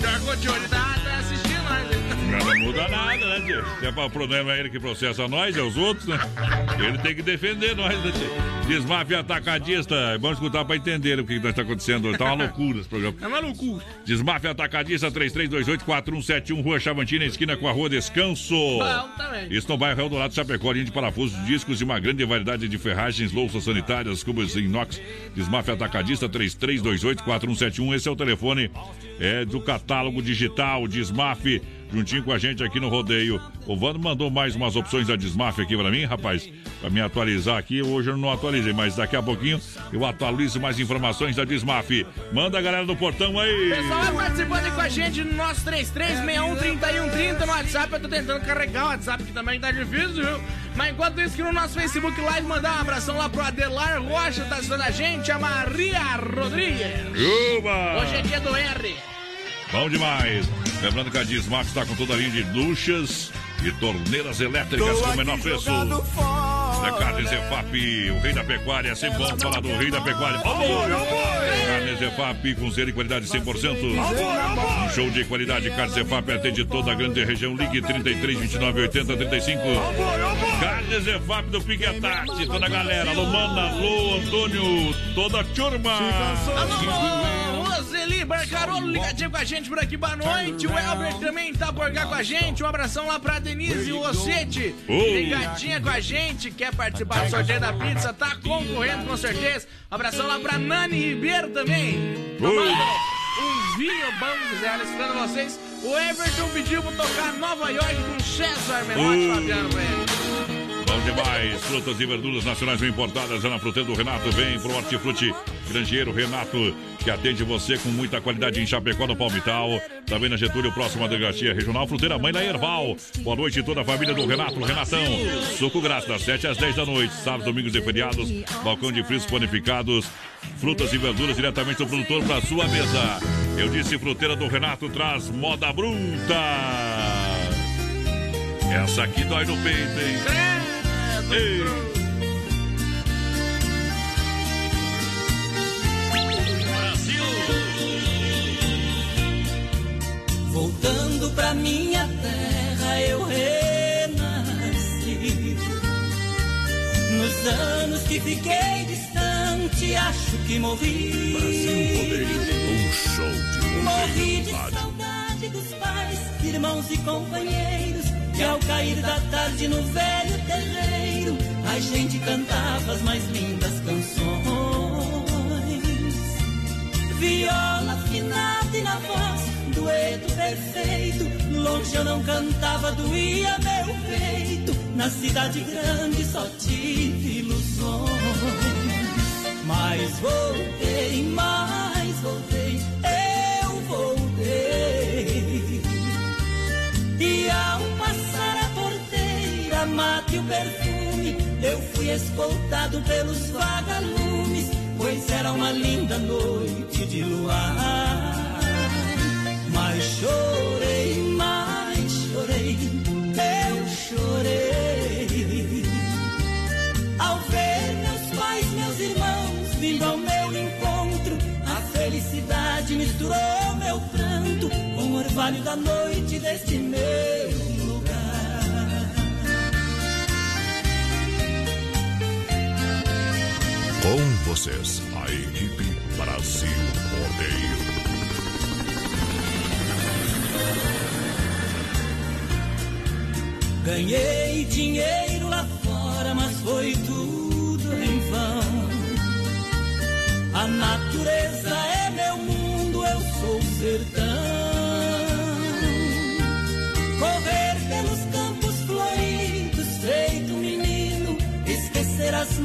Jogou de olho da tá nós. Não muda nada, né, tio? Se é o problema é ele que processa nós, é os outros, né? Ele tem que defender nós, né, tio? Desmafia atacadista. É bom escutar pra entender o que que está acontecendo hoje. Tá uma loucura esse programa. É uma loucura. Desmafia atacadista 3328-4171, Rua Chavantina, esquina com a Rua Descanso. Bom também. Isso no bairro Eldorado, Chapecó, linha de parafusos, discos e uma grande variedade de ferragens, louças sanitárias, cubos inox. Desmafia atacadista 3328-4171. Esse é o telefone é, do catálogo digital Desmaf, juntinho com a gente aqui no rodeio. O Vando mandou mais umas opções da Desmaf aqui pra mim, rapaz, pra me atualizar aqui. Hoje eu não atualizei, mas daqui a pouquinho eu atualizo mais informações da Desmaf. Manda a galera do portão aí. Pessoal, vai participando aí com a gente no nosso 33613130 no WhatsApp. Eu tô tentando carregar o WhatsApp, que também tá difícil, viu? Mas enquanto isso, aqui no nosso Facebook Live, mandar um abração lá pro Adelar Rocha, tá assistindo a gente, a Maria Rodrigues. Juba! Hoje é dia do R. Bom demais. Lembrando que a Dismax está com toda a linha de duchas e torneiras elétricas com o menor preço. Da Carnes EFAP, o rei da pecuária, sempre bom falar do rei da pecuária. Amor, Carnes EFAP com zero e qualidade 100%. Um show de qualidade, Carnes EFAP atende toda a grande região. Ligue 33 29 80 35. Carnes EFAP do Piquetati, toda a galera. Alô, Mana, alô, Antônio, toda a turma. Alô, Roseli Barcarolo, ligadinho com a gente por aqui, boa noite. O Elber também tá por cá com a gente. Um abração lá pra Denise Rossete, ligadinha com a gente. Quer participar do sorteio da pizza? Tá concorrendo com certeza. Abração lá pra Nani Ribeiro também. Tomando um vinho bom, Zé, escutando vocês. O Everton pediu pra tocar Nova York com César Menotti. Fabiano ele. Bom demais. Frutas e verduras nacionais bem importadas. É na fruteira do Renato. Vem pro Hortifruti Grangeiro Renato, que atende você com muita qualidade em Chapecó, no Palmital. Também na Getúlio, próxima Delegacia Regional. Fruteira Mãe da Erval. Boa noite, toda a família do Renato. Renatão. Suco grátis, das 7 às 10 da noite. Sábados, domingos e feriados. Balcão de frios panificados. Frutas e verduras diretamente do produtor para sua mesa. Eu disse, fruteira do Renato traz moda bruta. Essa aqui dói no peito, hein? Ei. Voltando pra minha terra eu renasci. Nos anos que fiquei distante, acho que morri. Um show de Morri de saudade dos pais, irmãos e companheiros. Que ao cair da tarde no velho terreiro, a gente cantava as mais lindas canções. Viola afinada e na voz, dueto perfeito. Longe eu não cantava, doía meu peito. Na cidade grande só tive ilusões. Mas voltei, mas voltei, eu voltei. E ao porteira, mate o perfume, eu fui escoltado pelos vagalumes, pois era uma linda noite de luar. Mas chorei, mas chorei, eu chorei. Ao ver meus pais, meus irmãos vindo ao meu encontro, a felicidade misturou meu pranto com o orvalho da noite deste meu vocês, a equipe Brasil Rodeio. Ganhei dinheiro lá fora, mas foi tudo em vão. A natureza é meu mundo, eu sou sertão.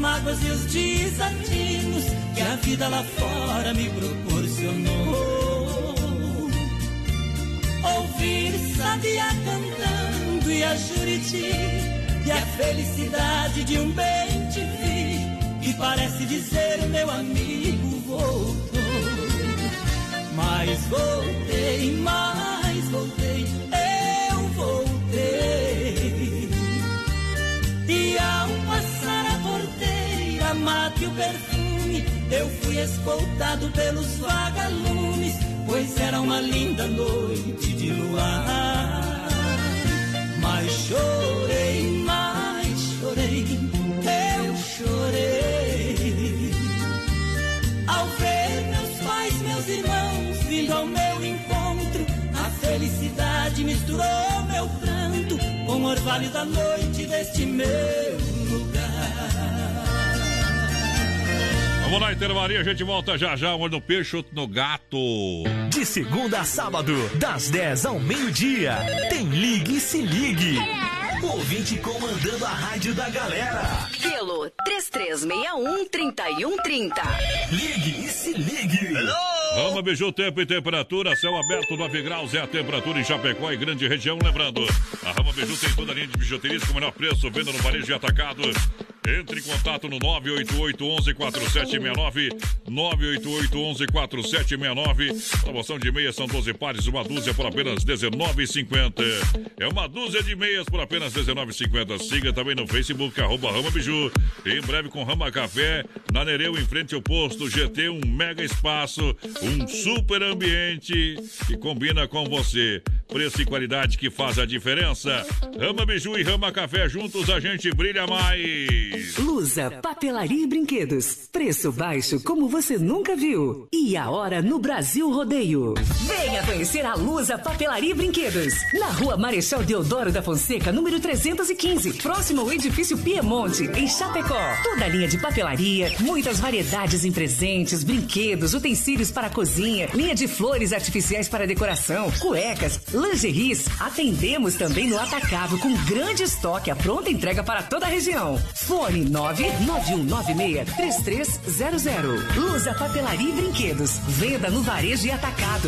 Mágoas e os desatinos que a vida lá fora me proporcionou. Ouvir sabia cantando e a juriti e a felicidade de um bem te vi que parece dizer meu amigo voltou. Mas voltei, mas voltei, mate o perfume, eu fui escoltado pelos vagalumes, pois era uma linda noite de luar. Mas chorei, mas chorei, eu chorei. Ao ver meus pais, meus irmãos vindo ao meu encontro, a felicidade misturou meu pranto com o orvalho da noite deste meu Vamos lá, intervalia, a gente volta já já. Um olho no peixe, outro no gato. De segunda a sábado, das 10 ao meio-dia, tem Ligue e Se Ligue. Ouvinte comandando a rádio da galera. Pelo 3361-3130. Ligue e se ligue. Rama Biju, tempo e temperatura, céu aberto, 9 graus é a temperatura em Chapecó e grande região. Lembrando, a Rama Biju tem toda a linha de bijuterias com o menor preço, venda no varejo e atacado. Entre em contato no 988-11-4769. 988-11-4769. Promoção de meias são 12 pares, uma dúzia por apenas R$19,50. É uma dúzia de meias por apenas R$19,50. Siga também no Facebook, arroba Rama Biju. Em breve com Rama Café, na Nereu, em frente ao posto GT, um mega espaço, um super ambiente que combina com você. Preço e qualidade que faz a diferença. Rama Biju e Rama Café juntos a gente brilha mais. Lusa, papelaria e brinquedos. Preço baixo como você nunca viu. E a hora no Brasil Rodeio. Venha conhecer a Lusa Papelaria e Brinquedos. Na rua Marechal Deodoro da Fonseca, número 315. Próximo ao edifício Piemonte, em Chapecó. Toda a linha de papelaria, muitas variedades em presentes, brinquedos, utensílios para cozinha, linha de flores artificiais para decoração, cuecas, lingeries. Atendemos também no atacado com grande estoque à pronta entrega para toda a região. Fone 991963300. Lusa Papelaria e Brinquedos. Venda no varejo e atacado.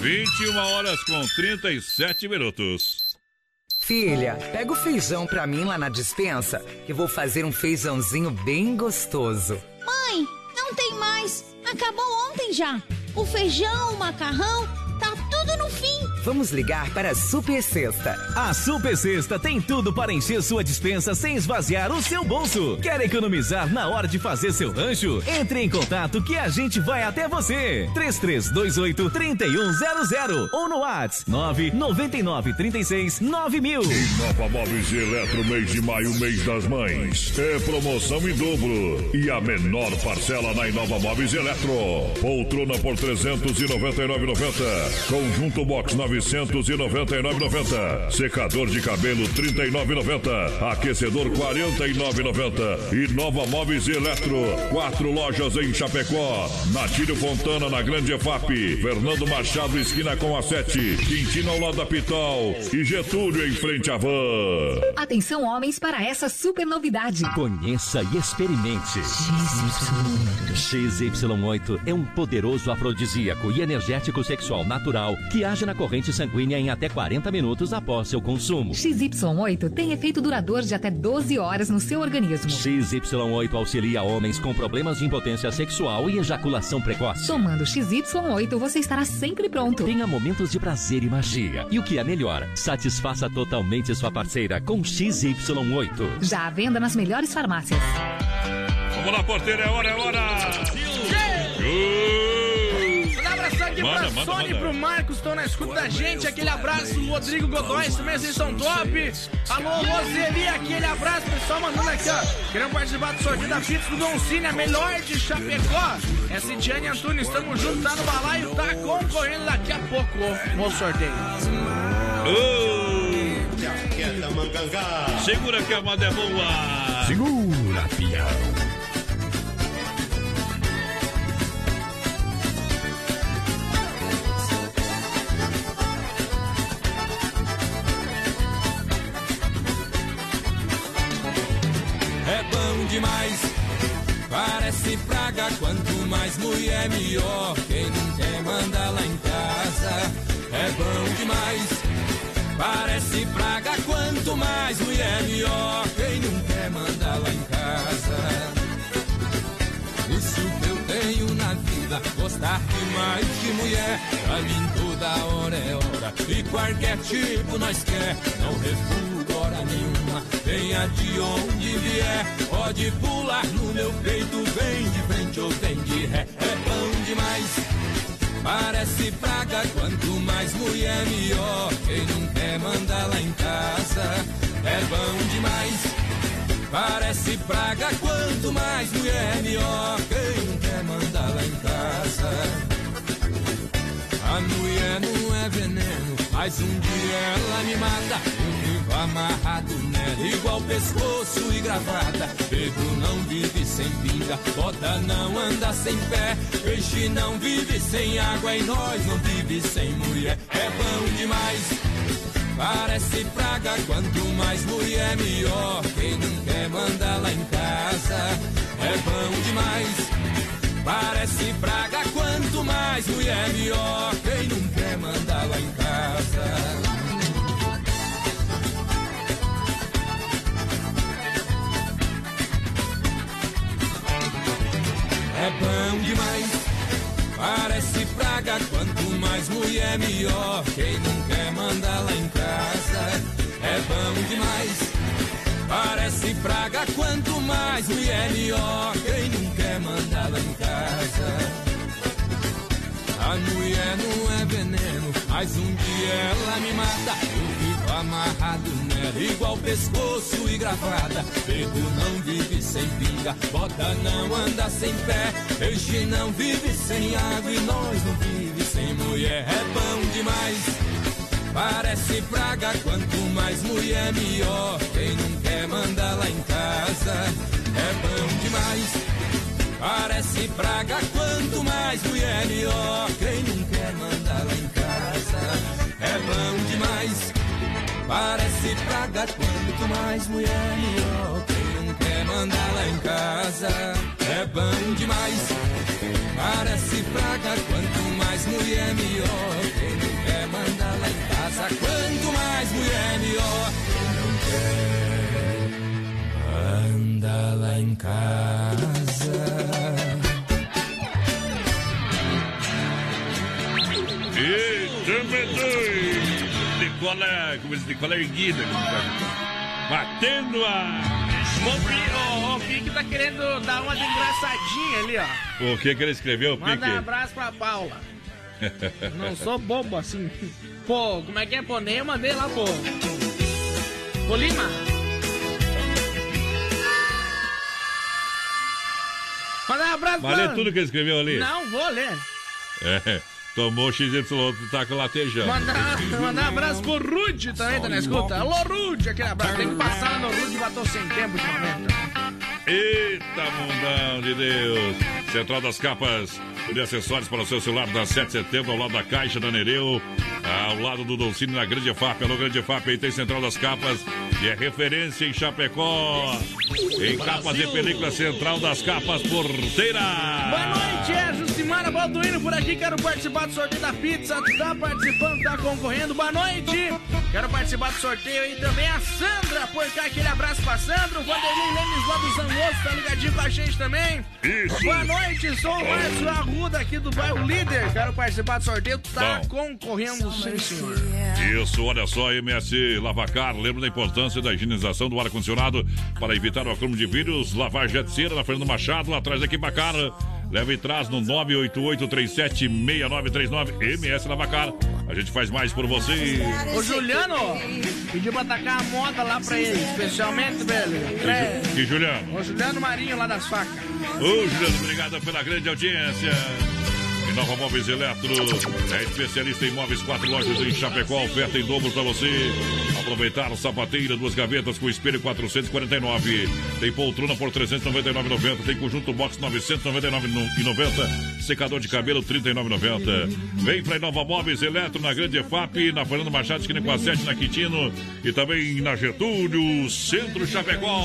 21 horas com 37 minutos. Filha, pega o feijão pra mim lá na dispensa, que vou fazer um feijãozinho bem gostoso. Mãe, não tem mais. Acabou ontem já. O feijão, o macarrão, tá tudo no fim. Vamos ligar para a Super Sexta. A Super Sexta tem tudo para encher sua dispensa sem esvaziar o seu bolso. Quer economizar na hora de fazer seu rancho? Entre em contato que a gente vai até você. 3328 3100 ou no WhatsApp 999 36 9000. Nova Móveis e Eletro, mês de maio, mês das mães. É promoção em dobro. E a menor parcela na Inova Móveis e Eletro. Poltrona por 399,90. Conjunto Box 999,90. Secador de cabelo 39,90. Aquecedor 49,90. E Nova Móveis e Eletro. Quatro lojas em Chapecó. Natílio Fontana na Grande EFAP. Fernando Machado esquina com a 7. Quintino ao lado da Pitol. E Getúlio em frente à van. Atenção, homens, para essa super novidade. Conheça e experimente. XY8 é um poderoso afrodisíaco e energético sexual natural que age na corrente sanguínea em até 40 minutos após seu consumo. XY8 tem efeito duradouro de até 12 horas no seu organismo. XY8 auxilia homens com problemas de impotência sexual e ejaculação precoce. Tomando XY8, você estará sempre pronto. Tenha momentos de prazer e magia. E o que é melhor, satisfaça totalmente sua parceira com XY8. Já à venda nas melhores farmácias. Vamos lá, porteiro, é hora, é hora. Um abraço aqui Manda, pra manda, e manda. pro Marcos, estão na escuta da gente. Aquele abraço, o Rodrigo Godoy, também vocês são top. Alô, Roseli, aquele abraço, pessoal mandando aqui, ó. Querendo participar do sorteio da Pizza do Don Cine, a melhor de Chapecó. É Cidiane Antunes, tamo junto, tá no balaio, tá concorrendo daqui a pouco no sorteio. Segura que a moda é boa. Segura, fião. Demais, parece praga. Quanto mais mulher, melhor. Quem não quer manda lá em casa. É bom demais, parece praga. Quanto mais mulher, melhor. Quem não quer manda lá em casa. Isso que eu tenho na vida, gostar demais de mulher. Pra mim toda hora é hora, e qualquer tipo nós quer. Não refugo hora nenhuma, venha de onde vier. Pode pular no meu peito, vem de frente ou vem de ré. É bom demais, parece praga. Quanto mais mulher, melhor. Quem não quer manda lá em casa. É bom demais. Parece praga, quanto mais mulher, melhor. Quem não quer mandar lá em casa? A mulher não é veneno, mas um dia ela me mata. Eu fico amarrado nela, igual pescoço e gravata. Pedro não vive sem pinga, bota não anda sem pé. Peixe não vive sem água e nós não vive sem mulher. É bom demais. Parece praga, quanto mais mulher, melhor. Quem não quer manda lá em casa. É bom demais. Parece praga, quanto mais mulher melhor. Quem não quer mandar lá em casa? É bom demais, parece praga. Quanto mais mulher, melhor. Quem não quer mandar lá em casa é bom demais. Parece praga, quanto mais mulher melhor. Quem quer mandar lá em casa. A mulher não é veneno, mas um dia ela me mata. Eu fico amarrado nela, igual pescoço e gravata. Dedo não vive sem pinga, bota não anda sem pé. Peixe não vive sem água e nós não vive sem mulher. É bom demais. Parece praga, quanto mais mulher melhor. Quem não quer mandar lá em casa é bom demais. Parece praga, quanto mais mulher melhor. Quem não quer mandar lá em casa é bom demais. Parece praga, quanto mais mulher melhor. Quem não quer mandar lá em casa é bom demais. Parece praga, quanto mais mulher melhor. Quem não quer mandar lá em casa, quanto mais mulher melhor. Quem não quer mandar lá em casa. Eita, medonho! De cola, como de cola erguida. Batendo a... O, o, o Pique tá querendo dar uma engraçadinha ali, ó. O que que ele escreveu, Pique? Manda um abraço pra Paula. *laughs* Não sou bobo assim. Pô, como é que é? Pô, nem eu mandei lá, pô. Pô, Lima. Manda um abraço Vai pra... tudo que ele escreveu ali? Não, vou ler. É, tomou XY, tá com latejando. Mandar, mandar um abraço pro Rude também, tá na escuta. Alô, Rude, aquele abraço. Tem que passar no Rude, bateu sem tempo ultimamente. Eita, mundão de Deus! Central das Capas de acessórios para o seu celular da 7 de setembro, ao lado da Caixa da Nereu, ao lado do Dolcine na Grande FAP. Alô, Grande FAP, aí tem Central das Capas e é referência em Chapecó. Em capas de película Central das Capas Porteira. Boa noite, é Justimara Balduino por aqui. Quero participar do sorteio da pizza. Tá participando, tá concorrendo. Boa noite. Quero participar do sorteio aí também. A Sandra, por cá, aquele abraço pra Sandra. O Vanderlei Lemes lá do Zangosto, tá ligadinho com a gente também. Isso. Boa noite, sou o Márcio Arruda aqui do bairro Líder. Quero participar do sorteio. Tá Bom. concorrendo, sim, senhor. Isso, olha só, MS Lavacar, lembra da importância da higienização do ar-condicionado para evitar o acúmulo de vírus. Lavar jet cera na Fernando Machado, lá atrás daqui Bacar. Leva e traz no 988-376939 MS Lavacar. A gente faz mais por você. Ô, Juliano, pediu pra tacar a moda lá pra ele, especialmente, velho. É. E Juliano? Ô, Juliano Marinho lá das facas. Ô, Juliano, obrigado pela grande audiência. Nova Móveis Eletro é especialista em móveis, quatro lojas em Chapecó, oferta em dobro para você. Aproveitar sapateira, duas gavetas com espelho 449. Tem poltrona por 399,90. Tem conjunto box 999,90. Secador de cabelo 39,90. Vem para Nova Móveis Eletro na Grande EFAP, na Fernando Machado, esquina com a 7 na Quitino e também na Getúlio, Centro Chapecó.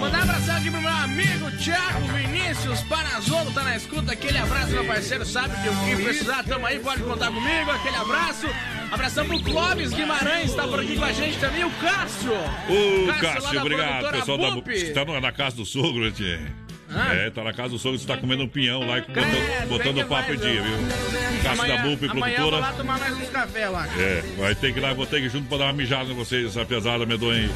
Mandar um aqui pro meu amigo Thiago Vinícius Panazolo, tá na escuta. Aquele abraço, meu parceiro. Sabe que o que precisar, tamo aí, pode contar comigo. Aquele abraço. Abração pro Clóvis Guimarães, tá por aqui com a gente também. O Cássio. Lá Cássio, da obrigado, pessoal da Bup. Você tá na casa do sogro, Tchê? Ah. É, tá na casa do sogro, você tá comendo um pinhão lá e botando, É, botando papo em dia, viu? Cássio da Amanhã- Bup, Amanhã eu vou lá produtora. tomar mais uns café lá. É, vai ter que ir lá, vou ter que ir junto pra dar uma mijada em vocês, essa pesada medonha.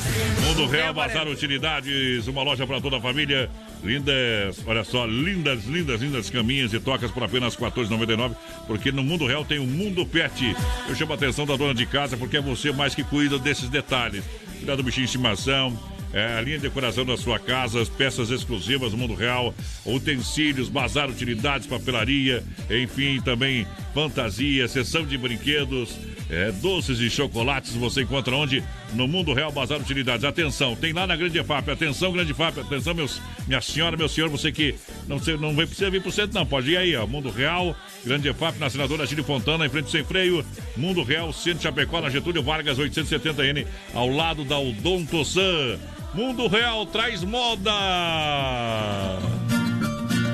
Mundo Real, Bazar Utilidades, uma loja pra toda a família. Lindas, olha só, lindas, lindas, lindas caminhas e tocas por apenas R$ 14,99. Porque no Mundo Real tem o Mundo Pet. Eu chamo a atenção da dona de casa porque é você mais que cuida desses detalhes. Cuidar do bichinho de estimação, é, a linha de decoração da sua casa, as peças exclusivas do mundo real, utensílios, bazar, utilidades, papelaria, enfim, também fantasia, sessão de brinquedos, é, doces e chocolates. Você encontra onde? No Mundo Real Bazar Utilidades. Atenção, tem lá na Grande FAP. Atenção, Grande FAP. Atenção, meus, minha senhora, meu senhor, você que não, não vai precisa vir por cento, não. Pode ir aí, ó. Mundo Real, Grande FAP, na senadora Gílio Fontana, em frente sem freio. Mundo Real, Centro Chapecó, na Getúlio Vargas, 870N, ao lado da Odonto San. Mundo Real traz moda.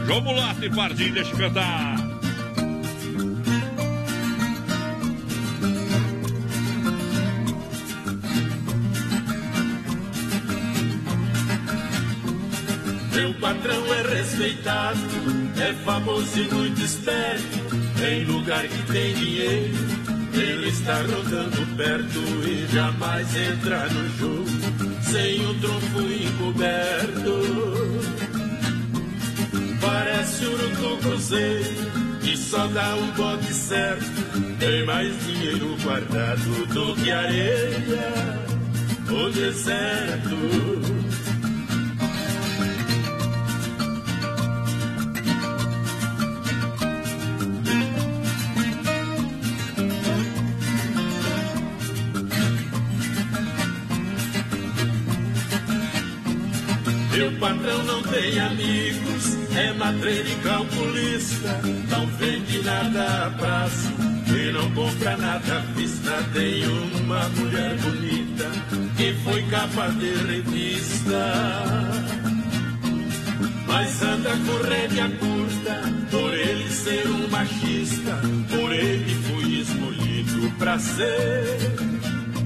João Mulato e Pardinho, deixa eu cantar. Seu patrão é respeitado, é famoso e muito esperto. Em lugar que tem dinheiro, ele está rodando perto e jamais entra no jogo sem o trunfo encoberto. Parece o cruzeiro que só dá um bote certo. Tem mais dinheiro guardado do que areia no deserto. Patrão não tem amigos, é matreiro e calculista, não vende nada a prazo e não compra nada à vista. Tem uma mulher bonita que foi capa de revista. Mas anda com rédea curta, por ele ser um machista, por ele fui escolhido pra ser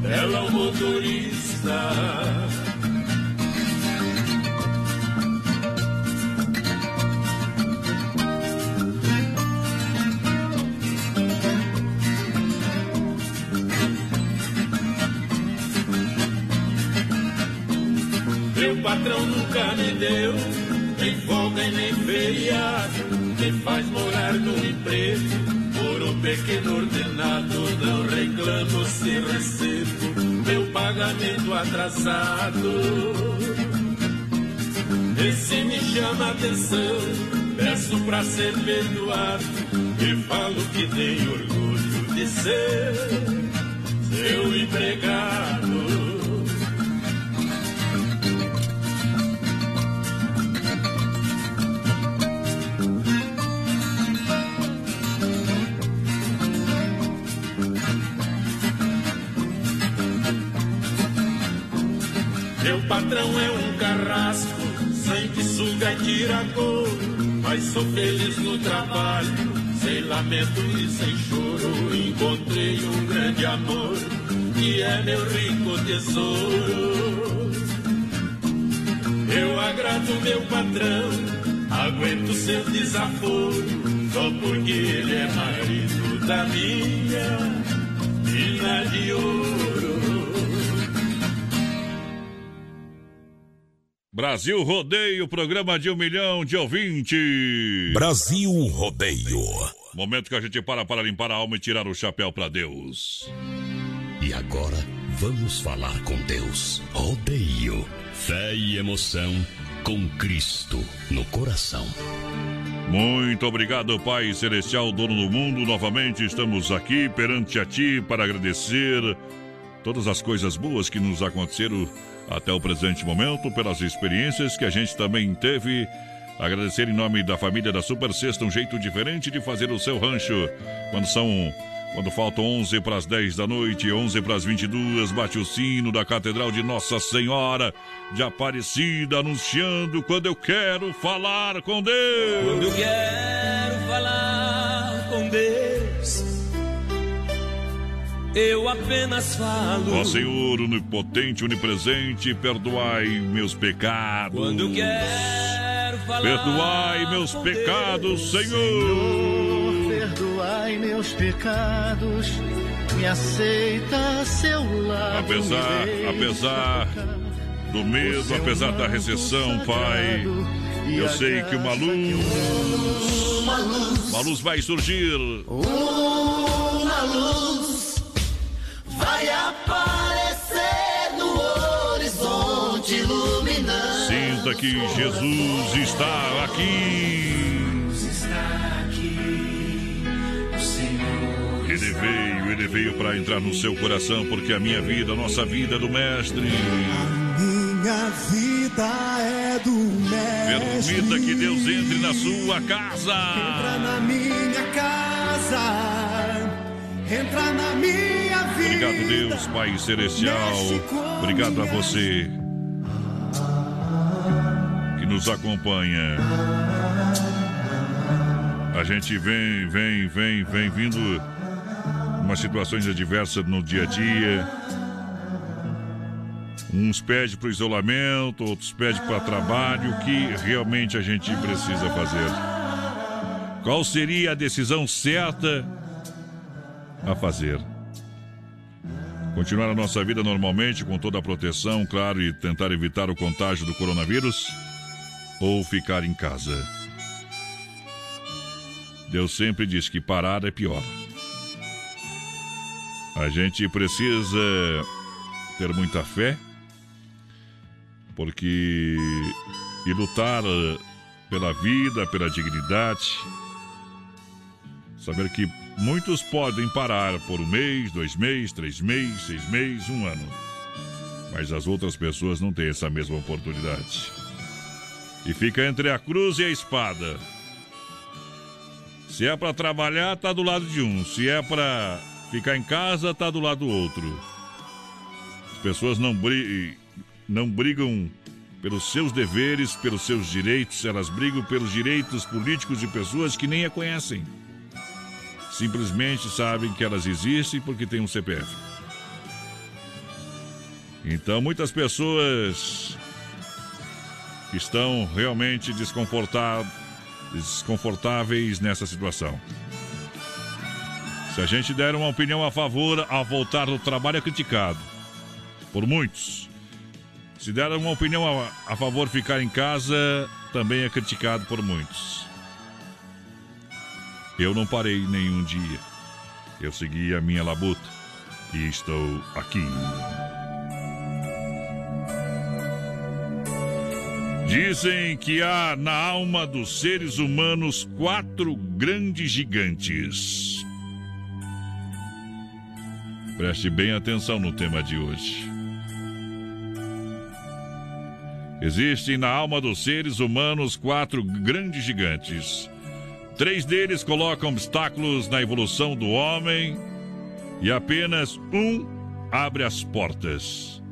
ela um motorista. Nunca me deu nem folga e nem feriado. Me faz morar no emprego por um pequeno ordenado. Não reclamo se recebo meu pagamento atrasado. Esse me chama atenção, peço pra ser perdoado. E falo que tenho orgulho de ser seu empregado. Meu patrão é um carrasco, sangue suga e tira couro. Mas sou feliz no trabalho, sem lamento e sem choro. Encontrei um grande amor, que é meu rico tesouro. Eu agrado meu patrão, aguento seu desaforo. Só porque ele é marido da minha mina de ouro. Brasil Rodeio, programa de um milhão de ouvintes. Brasil Rodeio. Momento que a gente para para limpar a alma e tirar o chapéu para Deus. E agora vamos falar com Deus. Rodeio. Fé e emoção com Cristo no coração. Muito obrigado, Pai Celestial, dono do mundo. Novamente estamos aqui perante a Ti para agradecer todas as coisas boas que nos aconteceram até o presente momento, pelas experiências que a gente também teve. Agradecer em nome da família da Super Sexta um jeito diferente de fazer o seu rancho. Quando são. Quando faltam 11 para as 10 da noite, 11 para as 22, bate o sino da Catedral de Nossa Senhora de Aparecida, anunciando quando eu quero falar com Deus. Quando eu quero falar eu apenas falo. Ó Senhor, onipotente, onipresente, perdoai meus pecados. Quando quero falar. Perdoai meus pecados, Deus. Senhor. Perdoai meus pecados, me aceita seu lado. Apesar, apesar do medo, apesar da recessão, Pai, eu sei que uma luz, Uma luz, uma luz vai surgir. uma luz vai aparecer no horizonte iluminando. Sinta que Jesus está aqui. Está aqui, o Senhor. Ele veio, ele veio para entrar no seu coração, porque a minha vida, a nossa vida é do Mestre. Minha vida é do mestre. Permita que Deus entre na sua casa. Entra na minha casa, entra na minha vida. Obrigado, Deus, Pai Celestial. Obrigado a você que nos acompanha. A gente vem, vem, vem, vem vindo umas situações adversas no dia a dia. Uns pedem para o isolamento, outros pedem para trabalho. O que realmente a gente precisa fazer? Qual seria a decisão certa a fazer? Continuar a nossa vida normalmente, com toda a proteção, claro, e tentar evitar o contágio do coronavírus? Ou ficar em casa? Deus sempre diz que parar é pior. A gente precisa ter muita fé, porque e lutar pela vida, pela dignidade. Saber que muitos podem parar por um mês, dois meses, três meses, seis meses, um ano. Mas as outras pessoas não têm essa mesma oportunidade. E fica entre a cruz e a espada. Se é para trabalhar, tá do lado de um. Se é para ficar em casa, tá do lado do outro. As pessoas não, bri não brigam pelos seus deveres, pelos seus direitos, elas brigam pelos direitos políticos de pessoas que nem a conhecem. Simplesmente sabem que elas existem porque têm um CPF. Então muitas pessoas estão realmente desconfortáveis nessa situação. Se a gente der uma opinião a favor a voltar do trabalho, é criticado por muitos. Se der uma opinião a, a favor ficar em casa, também é criticado por muitos. Eu não parei nenhum dia. Eu segui a minha labuta e estou aqui. Dizem que há na alma dos seres humanos quatro grandes gigantes. Preste bem atenção no tema de hoje. Existem na alma dos seres humanos quatro grandes gigantes. Três deles colocam obstáculos na evolução do homem e apenas um abre as portas.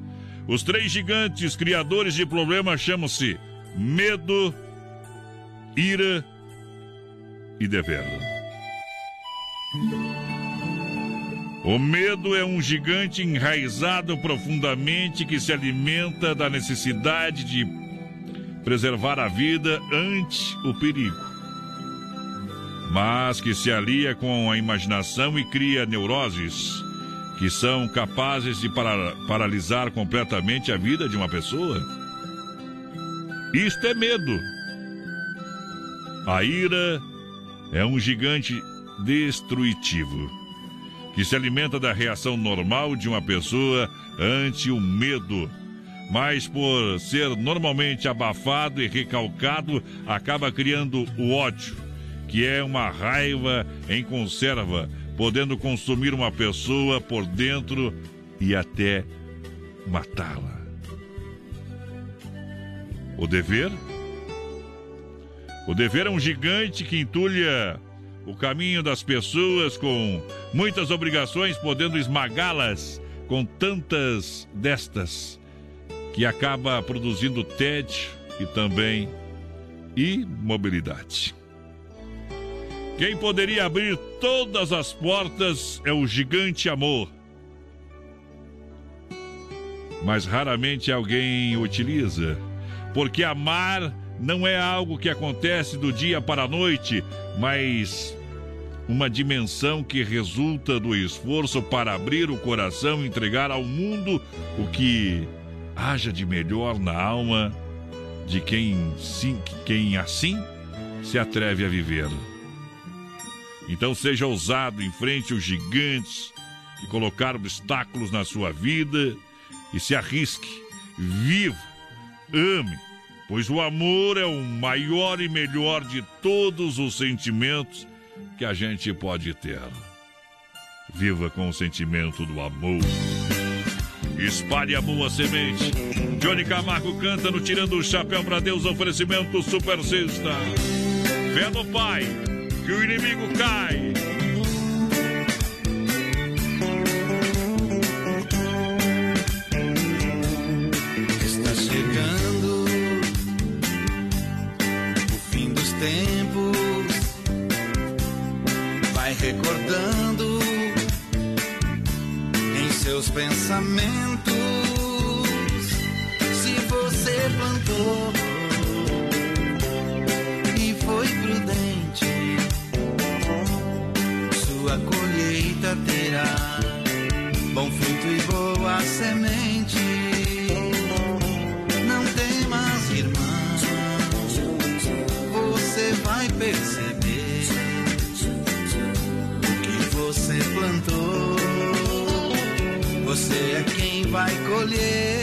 Os três gigantes criadores de problemas chamam-se medo, ira e dever. O medo é um gigante enraizado profundamente que se alimenta da necessidade de preservar a vida ante o perigo, mas que se alia com a imaginação e cria neuroses que são capazes de para paralisar completamente a vida de uma pessoa. Isto é medo. A ira é um gigante destrutivo que se alimenta da reação normal de uma pessoa ante o medo. Mas por ser normalmente abafado e recalcado, acaba criando o ódio, que é uma raiva em conserva podendo consumir uma pessoa por dentro e até matá-la. O dever? O dever é um gigante que entulha o caminho das pessoas com muitas obrigações, podendo esmagá-las com tantas destas, que acaba produzindo tédio e também imobilidade. Quem poderia abrir todas as portas é o gigante amor. Mas raramente alguém utiliza, porque amar não é algo que acontece do dia para a noite, mas uma dimensão que resulta do esforço para abrir o coração e entregar ao mundo o que haja de melhor na alma de quem, sim, quem assim se atreve a viver. Então seja ousado, enfrente os gigantes e colocar obstáculos na sua vida e se arrisque. Viva, ame, pois o amor é o maior e melhor de todos os sentimentos que a gente pode ter. Viva com o sentimento do amor. Espalhe a boa semente. Johnny Camargo canta no Tirando o Chapéu para Deus, oferecimento Super Sexta. Fé no Pai que o inimigo cai. Está chegando o fim dos tempos, vai recordando em seus pensamentos plantou e foi prudente, terá bom fruto e boa semente. Não temas, irmão, você vai perceber o que você plantou. Você é quem vai colher.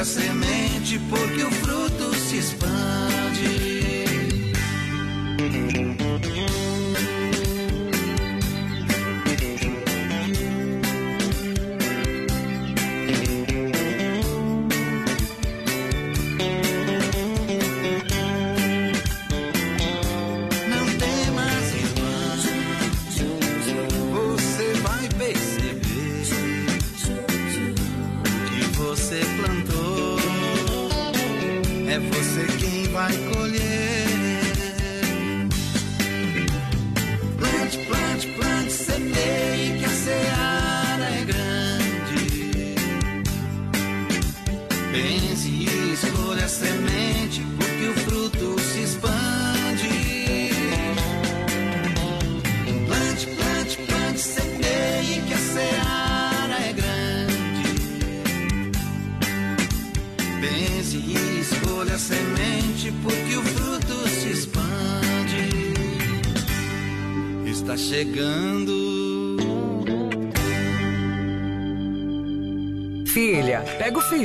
A semente, porque o fruto se expande.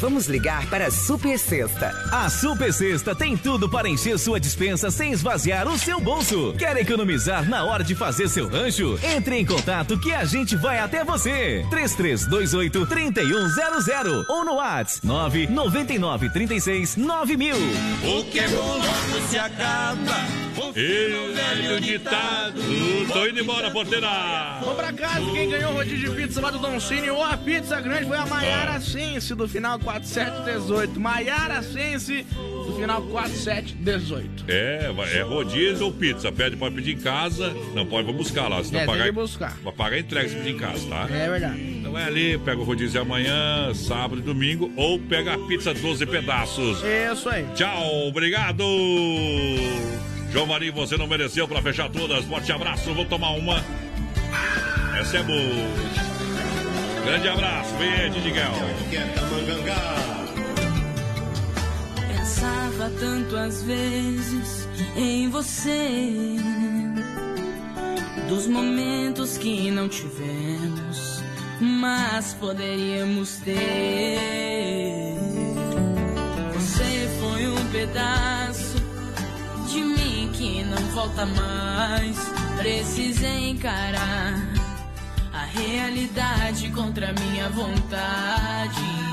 Vamos ligar para a Super Sexta. A Super Sexta tem tudo para encher sua dispensa sem esvaziar o seu bolso. Quer economizar na hora de fazer seu rancho? Entre em contato que a gente vai até você. 3328 3100 ou no WhatsApp 999 36 9000. O que é bom logo se acaba. E velho ditado. Tô indo embora, porteira. Vou pra casa, quem ganhou o rodízio de pizza lá do Don Cine ou a pizza grande foi a Maiara Ah. Sense, do final 4718. Maiara Sense, do final 4718. É, é rodízio ou pizza. Pede, pode pedir em casa. Não pode, vou buscar lá. Se não É, tem pagar, que buscar. Vai pagar entrega se pedir em casa, tá? É verdade. Então é ali, pega o rodízio amanhã, sábado e domingo, ou pega a pizza 12 pedaços. Isso aí. Tchau, obrigado! João Marinho, você não mereceu pra fechar todas. Forte abraço, vou tomar uma. Essa é. Grande abraço, vem aí, Didiguel. Pensava tanto às vezes em você, dos momentos que não tivemos, mas poderíamos ter. Você foi um pedaço de mim que não volta mais. Precisei encarar a realidade contra minha vontade.